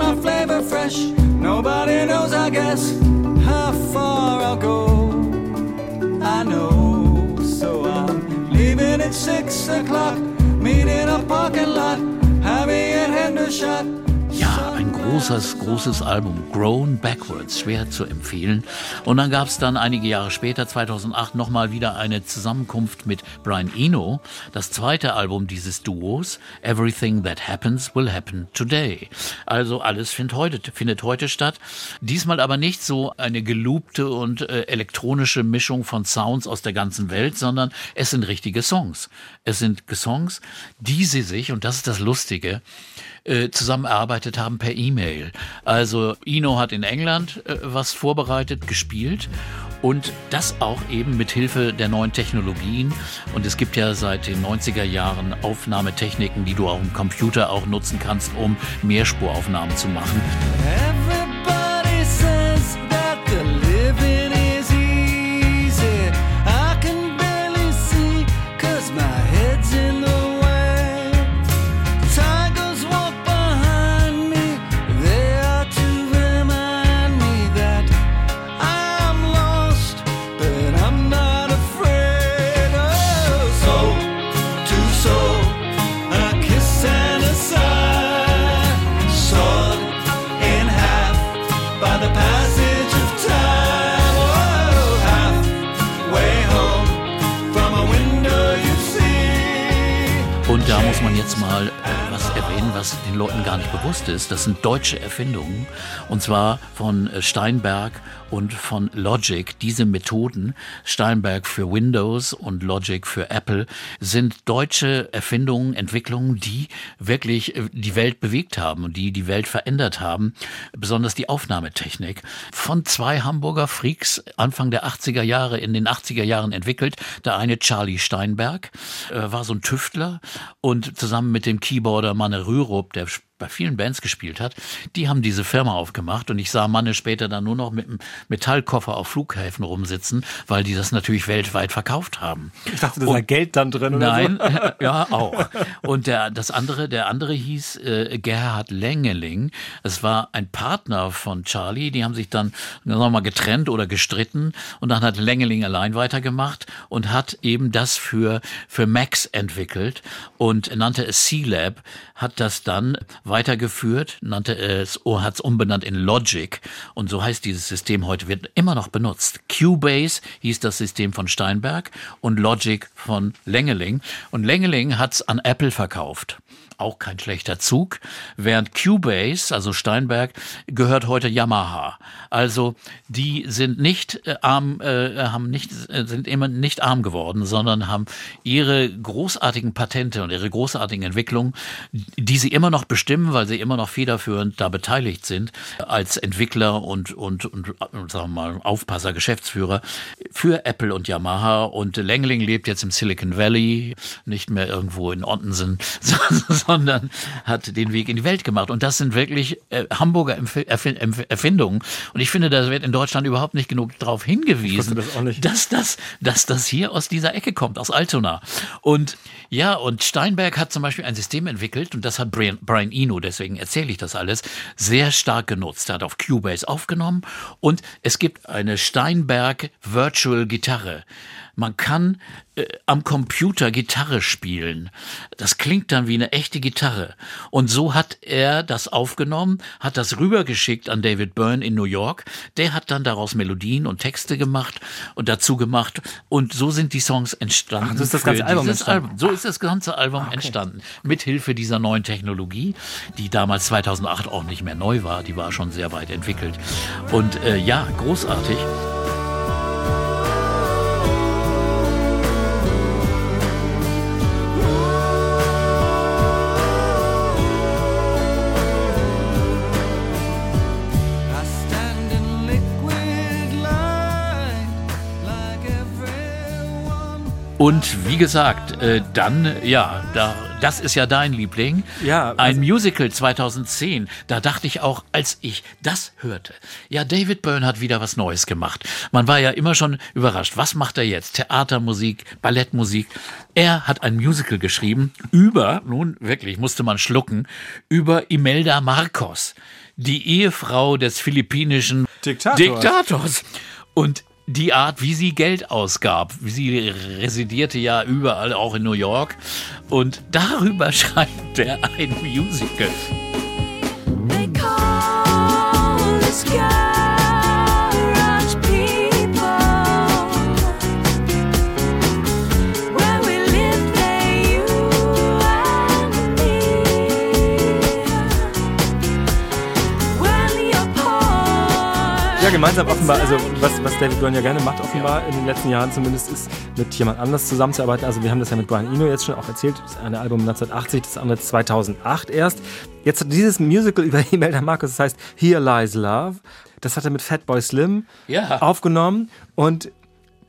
My flavor fresh. Nobody knows, I guess, how far I'll go. At six o'clock. Meet in a parking lot, have me a Hendershot. Ein großes, Album, Grown Backwards, schwer zu empfehlen. Und dann gab es dann einige Jahre später, 2008, nochmal wieder eine Zusammenkunft mit Brian Eno, das zweite Album dieses Duos, Everything That Happens Will Happen Today. Also alles findet heute, findet heute statt. Diesmal aber nicht so eine geloopte und äh, elektronische Mischung von Sounds aus der ganzen Welt, sondern es sind richtige Songs. Es sind Songs, die sie sich, und das ist das Lustige, äh, zusammengearbeitet haben per E-Mail. Also Ino hat in England äh, was vorbereitet, gespielt und das auch eben mit Hilfe der neuen Technologien. Und es gibt ja seit den 90er Jahren Aufnahmetechniken, die du auch im Computer auch nutzen kannst, um Mehrspuraufnahmen zu machen. Everybody jetzt mal äh, was erwähnen, was den Leuten gar nicht bewusst ist. Das sind deutsche Erfindungen. Und zwar von äh, Steinberg und von Logic. Diese Methoden, Steinberg für Windows und Logic für Apple, sind deutsche Erfindungen, Entwicklungen, die wirklich äh, die Welt bewegt haben und die die Welt verändert haben. Besonders die Aufnahmetechnik. Von zwei Hamburger Freaks Anfang der 80er Jahre, in den 80er Jahren entwickelt. Der eine Charlie Steinberg äh, war so ein Tüftler und zusammen mit dem Keyboarder Manne Rürup, der bei vielen Bands gespielt hat, die haben diese Firma aufgemacht und ich sah Manne später dann nur noch mit einem Metallkoffer auf Flughäfen rumsitzen, weil die das natürlich weltweit verkauft haben. Ich dachte, da ist Geld dann drin oder Nein, so. ja auch. Und der das andere, der andere hieß äh, Gerhard Lengeling. Es war ein Partner von Charlie. Die haben sich dann sagen wir mal getrennt oder gestritten und dann hat Lengeling allein weitergemacht und hat eben das für für Max entwickelt und nannte es C-Lab. Hat das dann weitergeführt, nannte es, oh, hat es umbenannt in Logic und so heißt dieses System heute wird immer noch benutzt. Cubase hieß das System von Steinberg und Logic von Lengeling und Lengeling hat es an Apple verkauft. Auch kein schlechter Zug. Während Cubase, also Steinberg, gehört heute Yamaha. Also die sind nicht äh, arm, äh, haben nicht, äh, sind immer nicht arm geworden, sondern haben ihre großartigen Patente und ihre großartigen Entwicklungen, die sie immer noch bestimmen, weil sie immer noch federführend da beteiligt sind, als Entwickler und, und, und, sagen wir mal, Aufpasser, Geschäftsführer für Apple und Yamaha. Und Lengling lebt jetzt im Silicon Valley, nicht mehr irgendwo in Ottensen, sondern hat den Weg in die Welt gemacht. Und das sind wirklich äh, Hamburger Empf Erf Erf Erfindungen. Und ich finde, da wird in Deutschland überhaupt nicht genug darauf hingewiesen, das dass das, dass das hier aus dieser Ecke kommt, aus Altona. Und ja, und Steinberg hat zum Beispiel ein System entwickelt, und das hat Brian, Brian Eno, deswegen erzähle ich das alles, sehr stark genutzt. Er hat auf Cubase aufgenommen und es gibt eine Steinberg Virtual Gitarre. Man kann äh, am Computer Gitarre spielen. Das klingt dann wie eine echte Gitarre. Und so hat er das aufgenommen, hat das rübergeschickt an David Byrne in New York. Der hat dann daraus Melodien und Texte gemacht und dazu gemacht. Und so sind die Songs entstanden. Ach, so ist das ganze Album entstanden. Album. So ist das ganze Album entstanden. Mit Hilfe dieser neuen Technologie, die damals 2008 auch nicht mehr neu war. Die war schon sehr weit entwickelt. Und äh, ja, großartig. Und wie gesagt, äh, dann, ja, da, das ist ja dein Liebling. Ja, Ein also- Musical 2010. Da dachte ich auch, als ich das hörte, ja, David Byrne hat wieder was Neues gemacht. Man war ja immer schon überrascht. Was macht er jetzt? Theatermusik, Ballettmusik. Er hat ein Musical geschrieben über, nun wirklich, musste man schlucken, über Imelda Marcos, die Ehefrau des philippinischen Diktators. Diktators. Und die Art, wie sie Geld ausgab. Sie residierte ja überall, auch in New York. Und darüber schreibt er ein Musical. They call us garage Ja, gemeinsam offenbar, also was, was David Byrne ja gerne macht, offenbar in den letzten Jahren zumindest, ist mit jemand anders zusammenzuarbeiten. Also wir haben das ja mit Brian Eno jetzt schon auch erzählt. Das eine Album 1980, das andere 2008 erst. Jetzt hat dieses Musical über Imelda Marcus, das heißt Here Lies Love. Das hat er mit Fatboy Slim Ja. aufgenommen und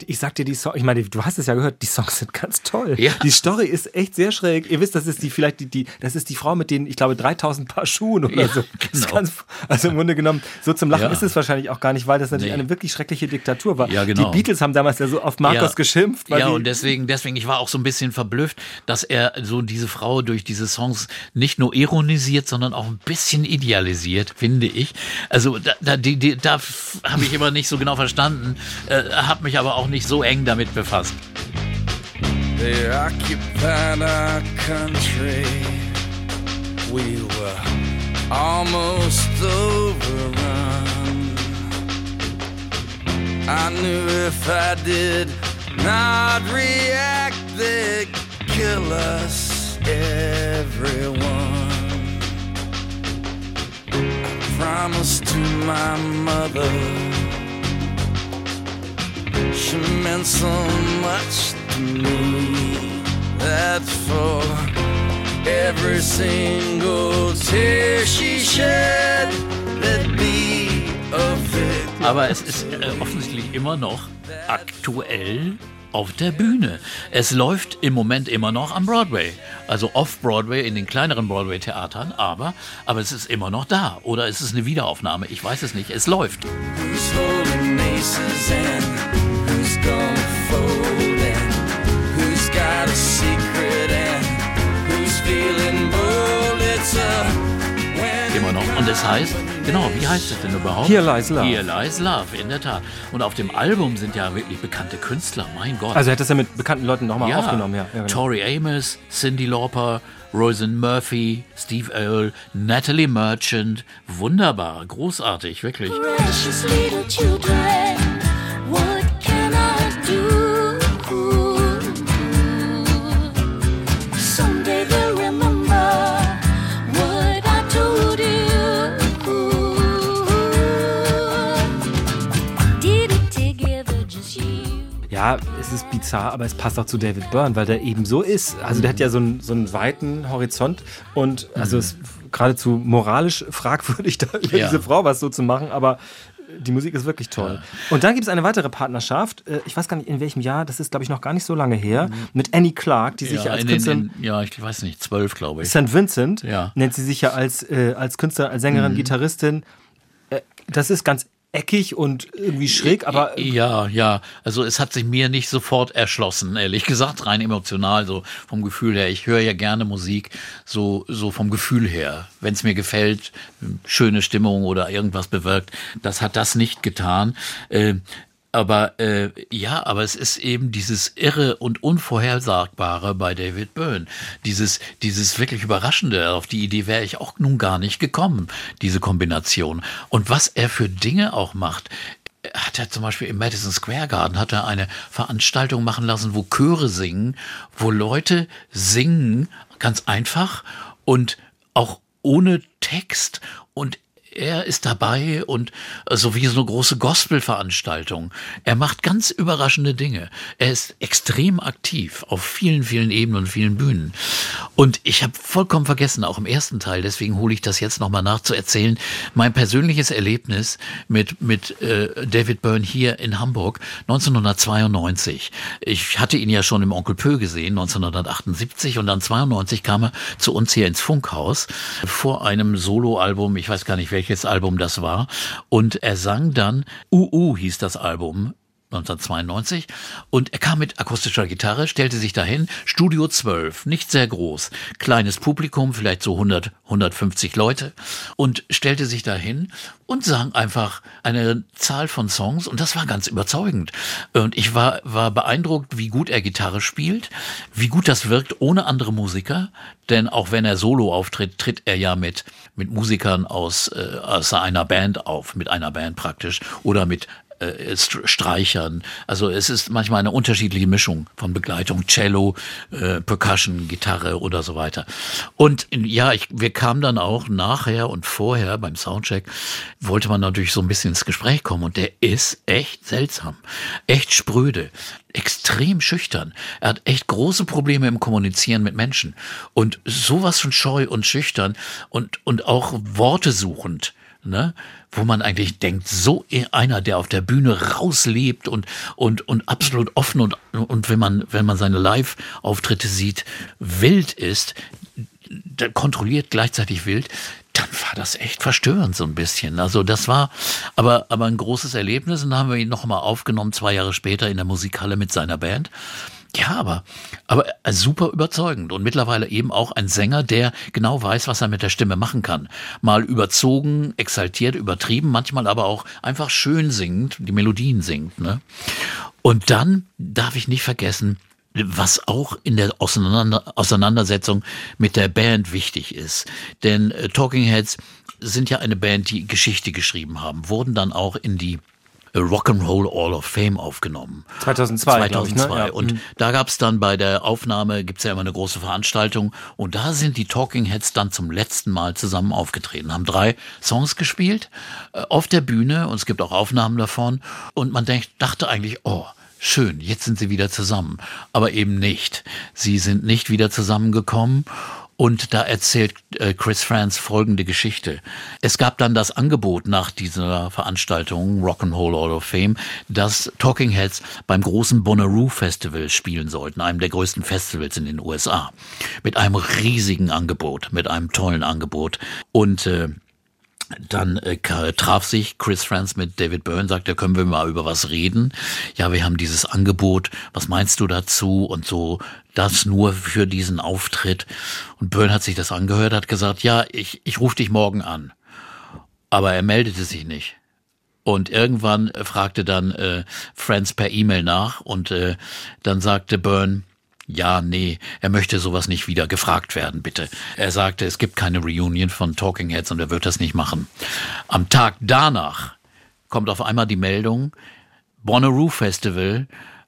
ich sag dir, die Song, ich meine, du hast es ja gehört, die Songs sind ganz toll. Ja. Die Story ist echt sehr schräg. Ihr wisst, das ist die vielleicht die, die das ist die Frau mit den, ich glaube, 3000 Paar Schuhen oder Ja, so. Genau. ganz, also im Grunde genommen, so zum Lachen Ja. ist es wahrscheinlich auch gar nicht, weil das natürlich Nee. eine wirklich schreckliche Diktatur war. Ja, genau. Die Beatles haben damals ja so auf Marcos geschimpft. Ja, und deswegen, deswegen, ich war auch so ein bisschen verblüfft, dass er so diese Frau durch diese Songs nicht nur ironisiert, sondern auch ein bisschen idealisiert, finde ich. Also da, da, da habe ich immer nicht so genau verstanden, äh, habe mich aber auch nicht so eng damit befasst. They occupied our country. We were almost overrun. I knew if I did not react, they'd kill us, everyone. I promised to my mother. She meant so much to me that for every single tear she shed, there'd be a victim. Aber es ist äh, offensichtlich immer noch aktuell auf der Bühne. Es läuft im Moment immer noch am Broadway. Also off-Broadway in den kleineren Broadway-Theatern, aber, aber es ist immer noch da. Oder ist es eine Wiederaufnahme? Ich weiß es nicht. Es läuft. Who's holding aces and who's gonna fold and who's got a secret and who's feeling bold? It's a when Immer noch. Und es heißt, genau, wie heißt es denn überhaupt? Here Lies Love. Here Lies Love, in der Tat. Und auf dem Album sind ja wirklich bekannte Künstler, mein Gott. also er hat das ja mit bekannten Leuten nochmal ja, aufgenommen. Ja, ja, genau. Tori Amos, Cindy Lauper, Rosen Murphy, Steve Earle, Natalie Merchant. Wunderbar, großartig, wirklich. Precious little children, Ja, es ist bizarr, aber es passt auch zu David Byrne, weil der eben so ist. Also der hat ja so einen, so einen weiten Horizont und also es ist geradezu moralisch fragwürdig, da über Ja. diese Frau was so zu machen, aber die Musik ist wirklich toll. Und dann gibt es eine weitere Partnerschaft, äh, ich weiß gar nicht in welchem Jahr, das ist glaube ich noch gar nicht so lange her, mit Annie Clark, die sich ja, Ja, als in, Künstlerin in, ja, ich weiß nicht, zwölf, glaube ich. St. Vincent Ja. nennt sie sich ja als, äh, als Künstler, als Sängerin, Gitarristin. Äh, das ist ganz eckig und irgendwie schräg, aber Ja, ja. Also es hat sich mir nicht sofort erschlossen, ehrlich gesagt, rein emotional, so vom Gefühl her. Ich höre ja gerne Musik, so, so vom Gefühl her. Wenn es mir gefällt, schöne Stimmung oder irgendwas bewirkt, das hat das nicht getan. Äh, aber äh, ja, aber es ist eben dieses Irre und Unvorhersagbare bei David Byrne. Dieses, dieses wirklich Überraschende, auf die Idee wäre ich auch nun gar nicht gekommen, diese Kombination. Und was er für Dinge auch macht, hat er zum Beispiel im Madison Square Garden hat er eine Veranstaltung machen lassen, wo Chöre singen, wo Leute singen, ganz einfach und auch ohne Text und er ist dabei und so wie so eine große Gospel-Veranstaltung. Er macht ganz überraschende Dinge. Er ist extrem aktiv auf vielen, vielen Ebenen und vielen Bühnen. Und ich habe vollkommen vergessen, auch im ersten Teil, deswegen hole ich das jetzt nochmal nach zu erzählen, mein persönliches Erlebnis mit, mit äh, David Byrne hier in Hamburg 1992. Ich hatte ihn ja schon im Onkel Pö gesehen, 1978 und dann 92 kam er zu uns hier ins Funkhaus vor einem Soloalbum, ich weiß gar nicht welches Album das war, und er sang dann UU hieß das Album 1992. Und er kam mit akustischer Gitarre, stellte sich dahin, Studio 12, nicht sehr groß, kleines Publikum, vielleicht so 100, 150 Leute. Und stellte sich dahin und sang einfach eine Zahl von Songs. Und das war ganz überzeugend. Und ich war, war beeindruckt, wie gut er Gitarre spielt, wie gut das wirkt ohne andere Musiker, denn auch wenn er solo auftritt, tritt er ja mit, mit Musikern aus, äh, aus einer Band auf, mit einer Band praktisch oder mit äh, St- Streichern. Also es ist manchmal eine unterschiedliche Mischung von Begleitung, Cello, äh, Percussion, Gitarre oder so weiter. Und ja, ich, wir kamen dann auch nachher und vorher beim Soundcheck, wollte man natürlich so ein bisschen ins Gespräch kommen und der ist echt seltsam, echt spröde, extrem schüchtern. Er hat echt große Probleme im Kommunizieren mit Menschen und sowas von scheu und schüchtern und, und auch Worte suchend ne? wo man eigentlich denkt, so einer, der auf der Bühne rauslebt und, und, und absolut offen und, und wenn man, wenn man seine Live-Auftritte sieht, wild ist, kontrolliert gleichzeitig wild, dann war das echt verstörend so ein bisschen. Also das war aber, aber ein großes Erlebnis und dann haben wir ihn nochmal aufgenommen, zwei Jahre später in der Musikhalle mit seiner Band. Ja, aber, aber super überzeugend und mittlerweile eben auch ein Sänger, der genau weiß, was er mit der Stimme machen kann. Mal überzogen, exaltiert, übertrieben, manchmal aber auch einfach schön singend, die Melodien singt. Ne? Und dann darf ich nicht vergessen, was auch in der Auseinander Auseinandersetzung mit der Band wichtig ist. Denn äh, Talking Heads sind ja eine Band, die Geschichte geschrieben haben, wurden dann auch in die äh, Rock'n'Roll Hall of Fame aufgenommen. 2002, glaub ich, ne? 2002. Ja. Und Mhm. da gab's dann bei der Aufnahme, gibt's ja immer eine große Veranstaltung. Und da sind die Talking Heads dann zum letzten Mal zusammen aufgetreten, haben drei Songs gespielt äh, auf der Bühne. Und es gibt auch Aufnahmen davon. Und man denkt, dachte eigentlich, oh, schön, jetzt sind sie wieder zusammen. Aber eben nicht. Sie sind nicht wieder zusammengekommen. Und da erzählt äh, Chris Franz folgende Geschichte. Es gab dann das Angebot nach dieser Veranstaltung Rock'n'Roll Hall of Fame, dass Talking Heads beim großen Bonnaroo Festival spielen sollten, einem der größten Festivals in den USA. Mit einem riesigen Angebot, mit einem tollen Angebot. Und äh, dann äh, traf sich Chris Franz mit David Byrne, sagte, können wir mal über was reden? Ja, wir haben dieses Angebot, was meinst du dazu? Und so, das nur für diesen Auftritt. Und Byrne hat sich das angehört, hat gesagt, ja, ich, ich rufe dich morgen an. Aber er meldete sich nicht. Und irgendwann äh, fragte dann äh, Franz per E-Mail nach und äh, dann sagte Byrne, ja, nee, er möchte sowas nicht wieder gefragt werden, bitte. Er sagte, es gibt keine Reunion von Talking Heads und er wird das nicht machen. Am Tag danach kommt auf einmal die Meldung, Bonnaroo Festival,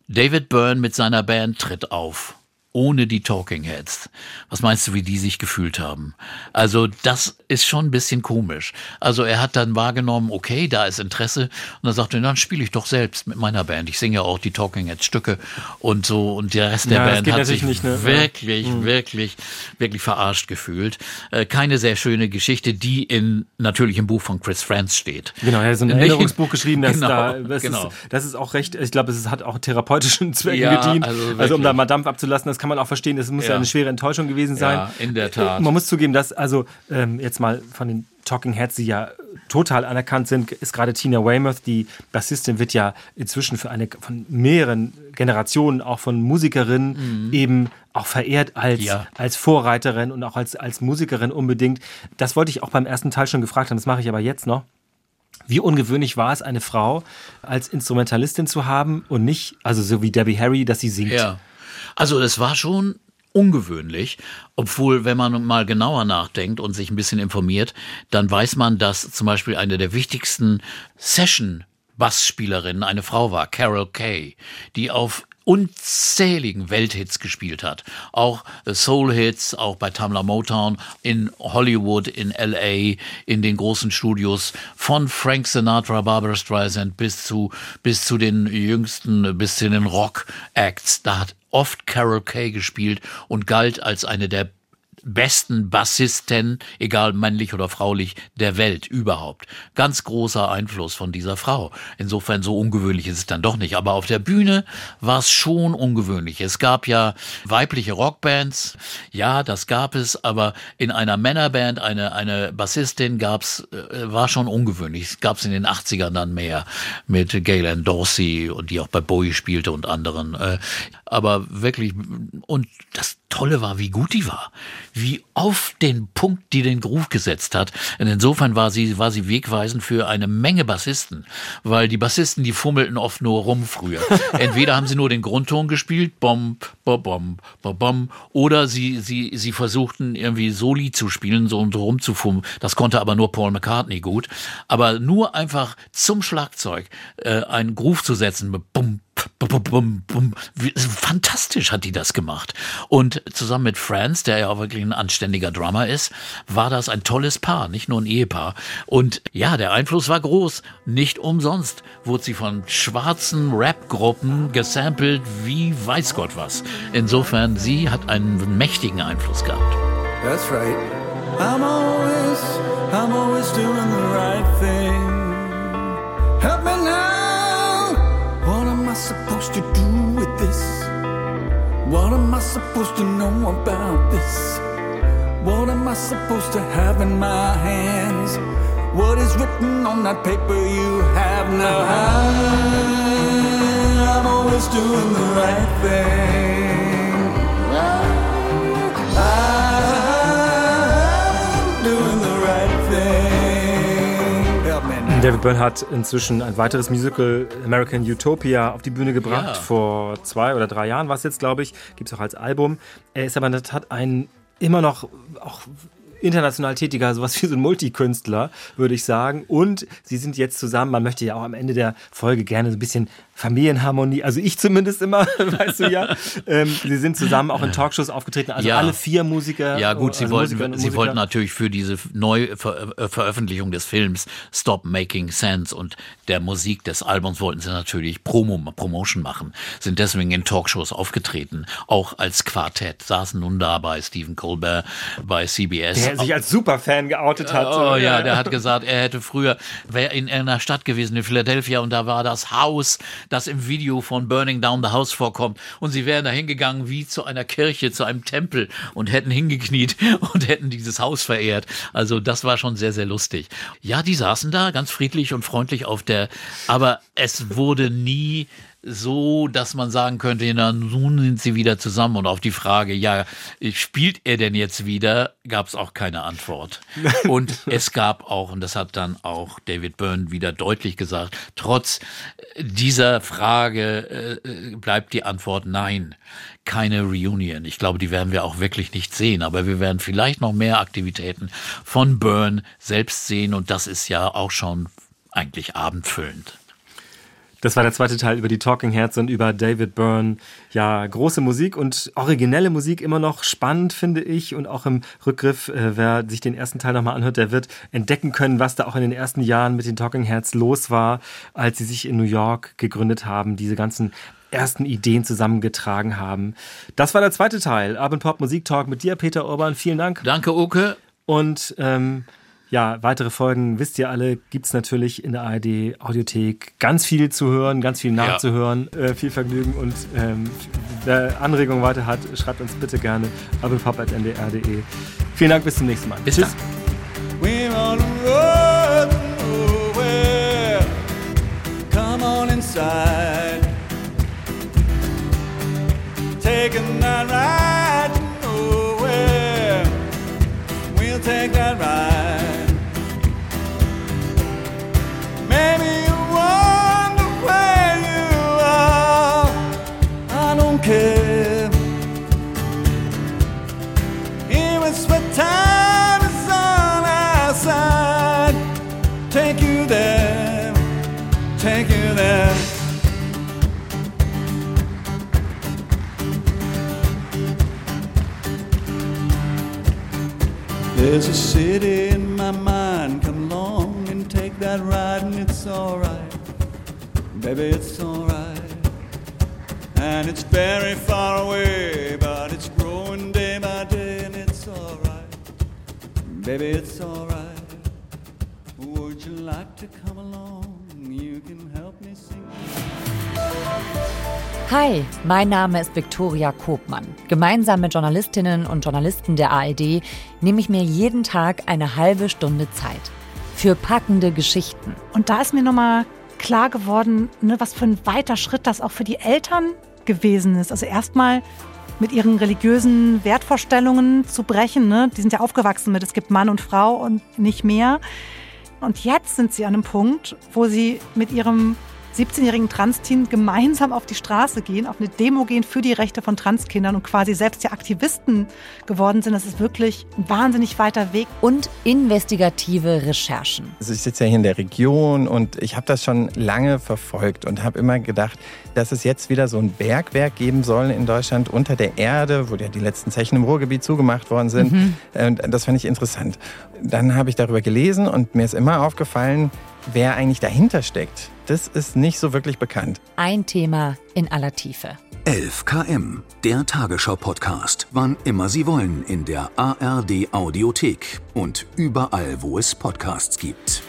David Byrne mit seiner Band tritt auf. Ohne die Talking Heads. Was meinst du, wie die sich gefühlt haben? Also, das ist schon ein bisschen komisch. Also, er hat dann wahrgenommen, okay, da ist Interesse. Und dann sagte er, dann spiele ich doch selbst mit meiner Band. Ich singe ja auch die Talking Heads Stücke und so. Und der Rest der Ja, Band hat sich nicht, ne? wirklich, Ja. Mhm. wirklich, wirklich verarscht gefühlt. Äh, keine sehr schöne Geschichte, die in, natürlich im Buch von Chris Franz steht. Genau, er hat so ein Erinnerungsbuch geschrieben, das, Genau, da, das, genau. ist, das ist auch recht, ich glaube, es hat auch therapeutischen Zwecken Ja, gedient. also Also, um da mal Dampf abzulassen, das kann man auch verstehen, das muss ja, Ja. eine schwere Enttäuschung gewesen sein. Ja, in der Tat. Man muss zugeben, dass, also ähm, jetzt mal von den Talking Heads, die ja total anerkannt sind, ist gerade Tina Weymouth, die Bassistin, wird ja inzwischen für eine von mehreren Generationen auch von Musikerinnen eben auch verehrt als, Mhm. Ja. als Vorreiterin und auch als, als Musikerin unbedingt. Das wollte ich auch beim ersten Teil schon gefragt haben, das mache ich aber jetzt noch. Wie ungewöhnlich war es, eine Frau als Instrumentalistin zu haben und nicht, also so wie Debbie Harry, dass sie singt? Ja. Also es war schon ungewöhnlich, obwohl, wenn man mal genauer nachdenkt und sich ein bisschen informiert, dann weiß man, dass zum Beispiel eine der wichtigsten Session-Bassspielerinnen eine Frau war, Carol Kay, die auf unzähligen Welthits gespielt hat. Auch äh, Soul-Hits, auch bei Tamla Motown, in Hollywood, in L.A., in den großen Studios, von Frank Sinatra, Barbara Streisand bis zu, bis zu den jüngsten, bis zu den Rock-Acts. Da hat oft Carol Kay gespielt und galt als eine der besten Bassisten, egal männlich oder fraulich, der Welt überhaupt. Ganz großer Einfluss von dieser Frau. Insofern so ungewöhnlich ist es dann doch nicht. Aber auf der Bühne war es schon ungewöhnlich. Es gab ja weibliche Rockbands, ja, das gab es, aber in einer Männerband eine, eine Bassistin gab's, äh, war schon ungewöhnlich. Es gab es in den 80ern dann mehr mit Galen Dorsey und die auch bei Bowie spielte und anderen. Äh, aber wirklich, und das Tolle war, wie gut die war. Wie auf den Punkt, die den Groove gesetzt hat. Und insofern war sie, war sie wegweisend für eine Menge Bassisten, weil die Bassisten, die fummelten oft nur rum früher. Entweder haben sie nur den Grundton gespielt, bom, bom, bom, bom, bom, oder sie, sie, sie versuchten irgendwie Soli zu spielen, so und rumzufummeln. Das konnte aber nur Paul McCartney gut. Aber nur einfach zum Schlagzeug äh, einen Groove zu setzen, bum, bum, bum, bum, Fantastisch hat die das gemacht. Und zusammen mit Franz, der ja auch wirklich ein anständiger Drummer ist, war das ein tolles Paar, nicht nur ein Ehepaar. Und ja, der Einfluss war groß. Nicht umsonst wurde sie von schwarzen Rap-Gruppen gesampelt wie weiß Gott was. Insofern, sie hat einen mächtigen Einfluss gehabt. That's right. I'm always, I'm always doing the right thing. Help me now. What am I supposed to do with this? What am I supposed to know about this? What am I supposed to have in my hands? What is written on that paper you have now? I'm always doing the right thing. David Byrne hat inzwischen ein weiteres Musical American Utopia auf die Bühne gebracht. Ja. Vor zwei oder drei Jahren war es jetzt, glaube ich. Gibt es auch als Album. Er ist aber in der Tat ein immer noch auch international tätiger, sowas wie so ein Multikünstler, würde ich sagen. Und sie sind jetzt zusammen. Man möchte ja auch am Ende der Folge gerne so ein bisschen Familienharmonie, also ich zumindest immer, weißt du ja. Ähm, sie sind zusammen auch in Talkshows aufgetreten, also Ja. alle vier Musiker. Ja gut, sie, also wollten, Musikerinnen und sie Musiker. wollten natürlich für diese Neuveröffentlichung des Films Stop Making Sense und der Musik des Albums wollten sie natürlich Promo, Promotion machen, sind deswegen in Talkshows aufgetreten, auch als Quartett, saßen nun da bei Stephen Colbert, bei CBS. der sich als Superfan geoutet hat. Oh ja, der hat gesagt, er hätte früher, in einer Stadt gewesen, in Philadelphia, und da war das Haus, das im Video von Burning Down the House vorkommt. Und sie wären da hingegangen wie zu einer Kirche, zu einem Tempel und hätten hingekniet und hätten dieses Haus verehrt. Also das war schon sehr, sehr lustig. Ja, die saßen da ganz friedlich und freundlich auf der, aber es wurde nie so, dass man sagen könnte, na, nun sind sie wieder zusammen. Und auf die Frage, ja, spielt er denn jetzt wieder, gab es auch keine Antwort. Und es gab auch, und das hat dann auch David Byrne wieder deutlich gesagt, trotz dieser Frage äh, bleibt die Antwort nein. Keine Reunion. Ich glaube, die werden wir auch wirklich nicht sehen, aber wir werden vielleicht noch mehr Aktivitäten von Byrne selbst sehen und das ist ja auch schon eigentlich abendfüllend. Das war der zweite Teil über die Talking Heads und über David Byrne. Ja, große Musik und originelle Musik immer noch spannend, finde ich. Und auch im Rückgriff, äh, wer sich den ersten Teil nochmal anhört, der wird entdecken können, was da auch in den ersten Jahren mit den Talking Heads los war, als sie sich in New York gegründet haben, diese ganzen ersten Ideen zusammengetragen haben. Das war der zweite Teil. Abend Pop Musik Talk mit dir, Peter Urban. Vielen Dank. Danke, Oke. Und ähm, ja, weitere Folgen, wisst ihr alle, gibt's natürlich in der ARD Audiothek. Ganz viel zu hören, ganz viel nachzuhören. Äh, viel Vergnügen und ähm, wer Anregungen weiter hat, schreibt uns bitte gerne abendpop.ndr.de. Vielen Dank, bis zum nächsten Mal. Bis Tschüss. We'll take that ride. Take you there, take you there. There's a city in my mind. Come along and take that ride, and it's alright. Baby, it's alright. And it's very far away, but it's growing day by day, and it's alright. Baby, it's alright. Hi, mein Name ist Viktoria Kobmann. Gemeinsam mit Journalistinnen und Journalisten der ARD nehme ich mir jeden Tag eine halbe Stunde Zeit. Für packende Geschichten. Und da ist mir nochmal klar geworden, ne, was für ein weiter Schritt das auch für die Eltern gewesen ist. Also erstmal mit ihren religiösen Wertvorstellungen zu brechen. Ne? Die sind ja aufgewachsen mit, es gibt Mann und Frau und nicht mehr. Und jetzt sind sie an einem Punkt, wo sie mit ihrem 17-jährigen Trans-Teen gemeinsam auf die Straße gehen, auf eine Demo gehen für die Rechte von Transkindern und quasi selbst ja Aktivisten geworden sind. Das ist wirklich ein wahnsinnig weiter Weg. Und investigative Recherchen. Also ich sitze ja hier in der Region und ich habe das schon lange verfolgt und habe immer gedacht, dass es jetzt wieder so ein Bergwerk geben soll in Deutschland unter der Erde, wo ja die letzten Zechen im Ruhrgebiet zugemacht worden sind. Mhm. Und das fand ich interessant. Dann habe ich darüber gelesen und mir ist immer aufgefallen, wer eigentlich dahinter steckt. Das ist nicht so wirklich bekannt. Ein Thema in aller Tiefe. 11 km, der Tagesschau-Podcast. Wann immer Sie wollen in der ARD-Audiothek und überall, wo es Podcasts gibt.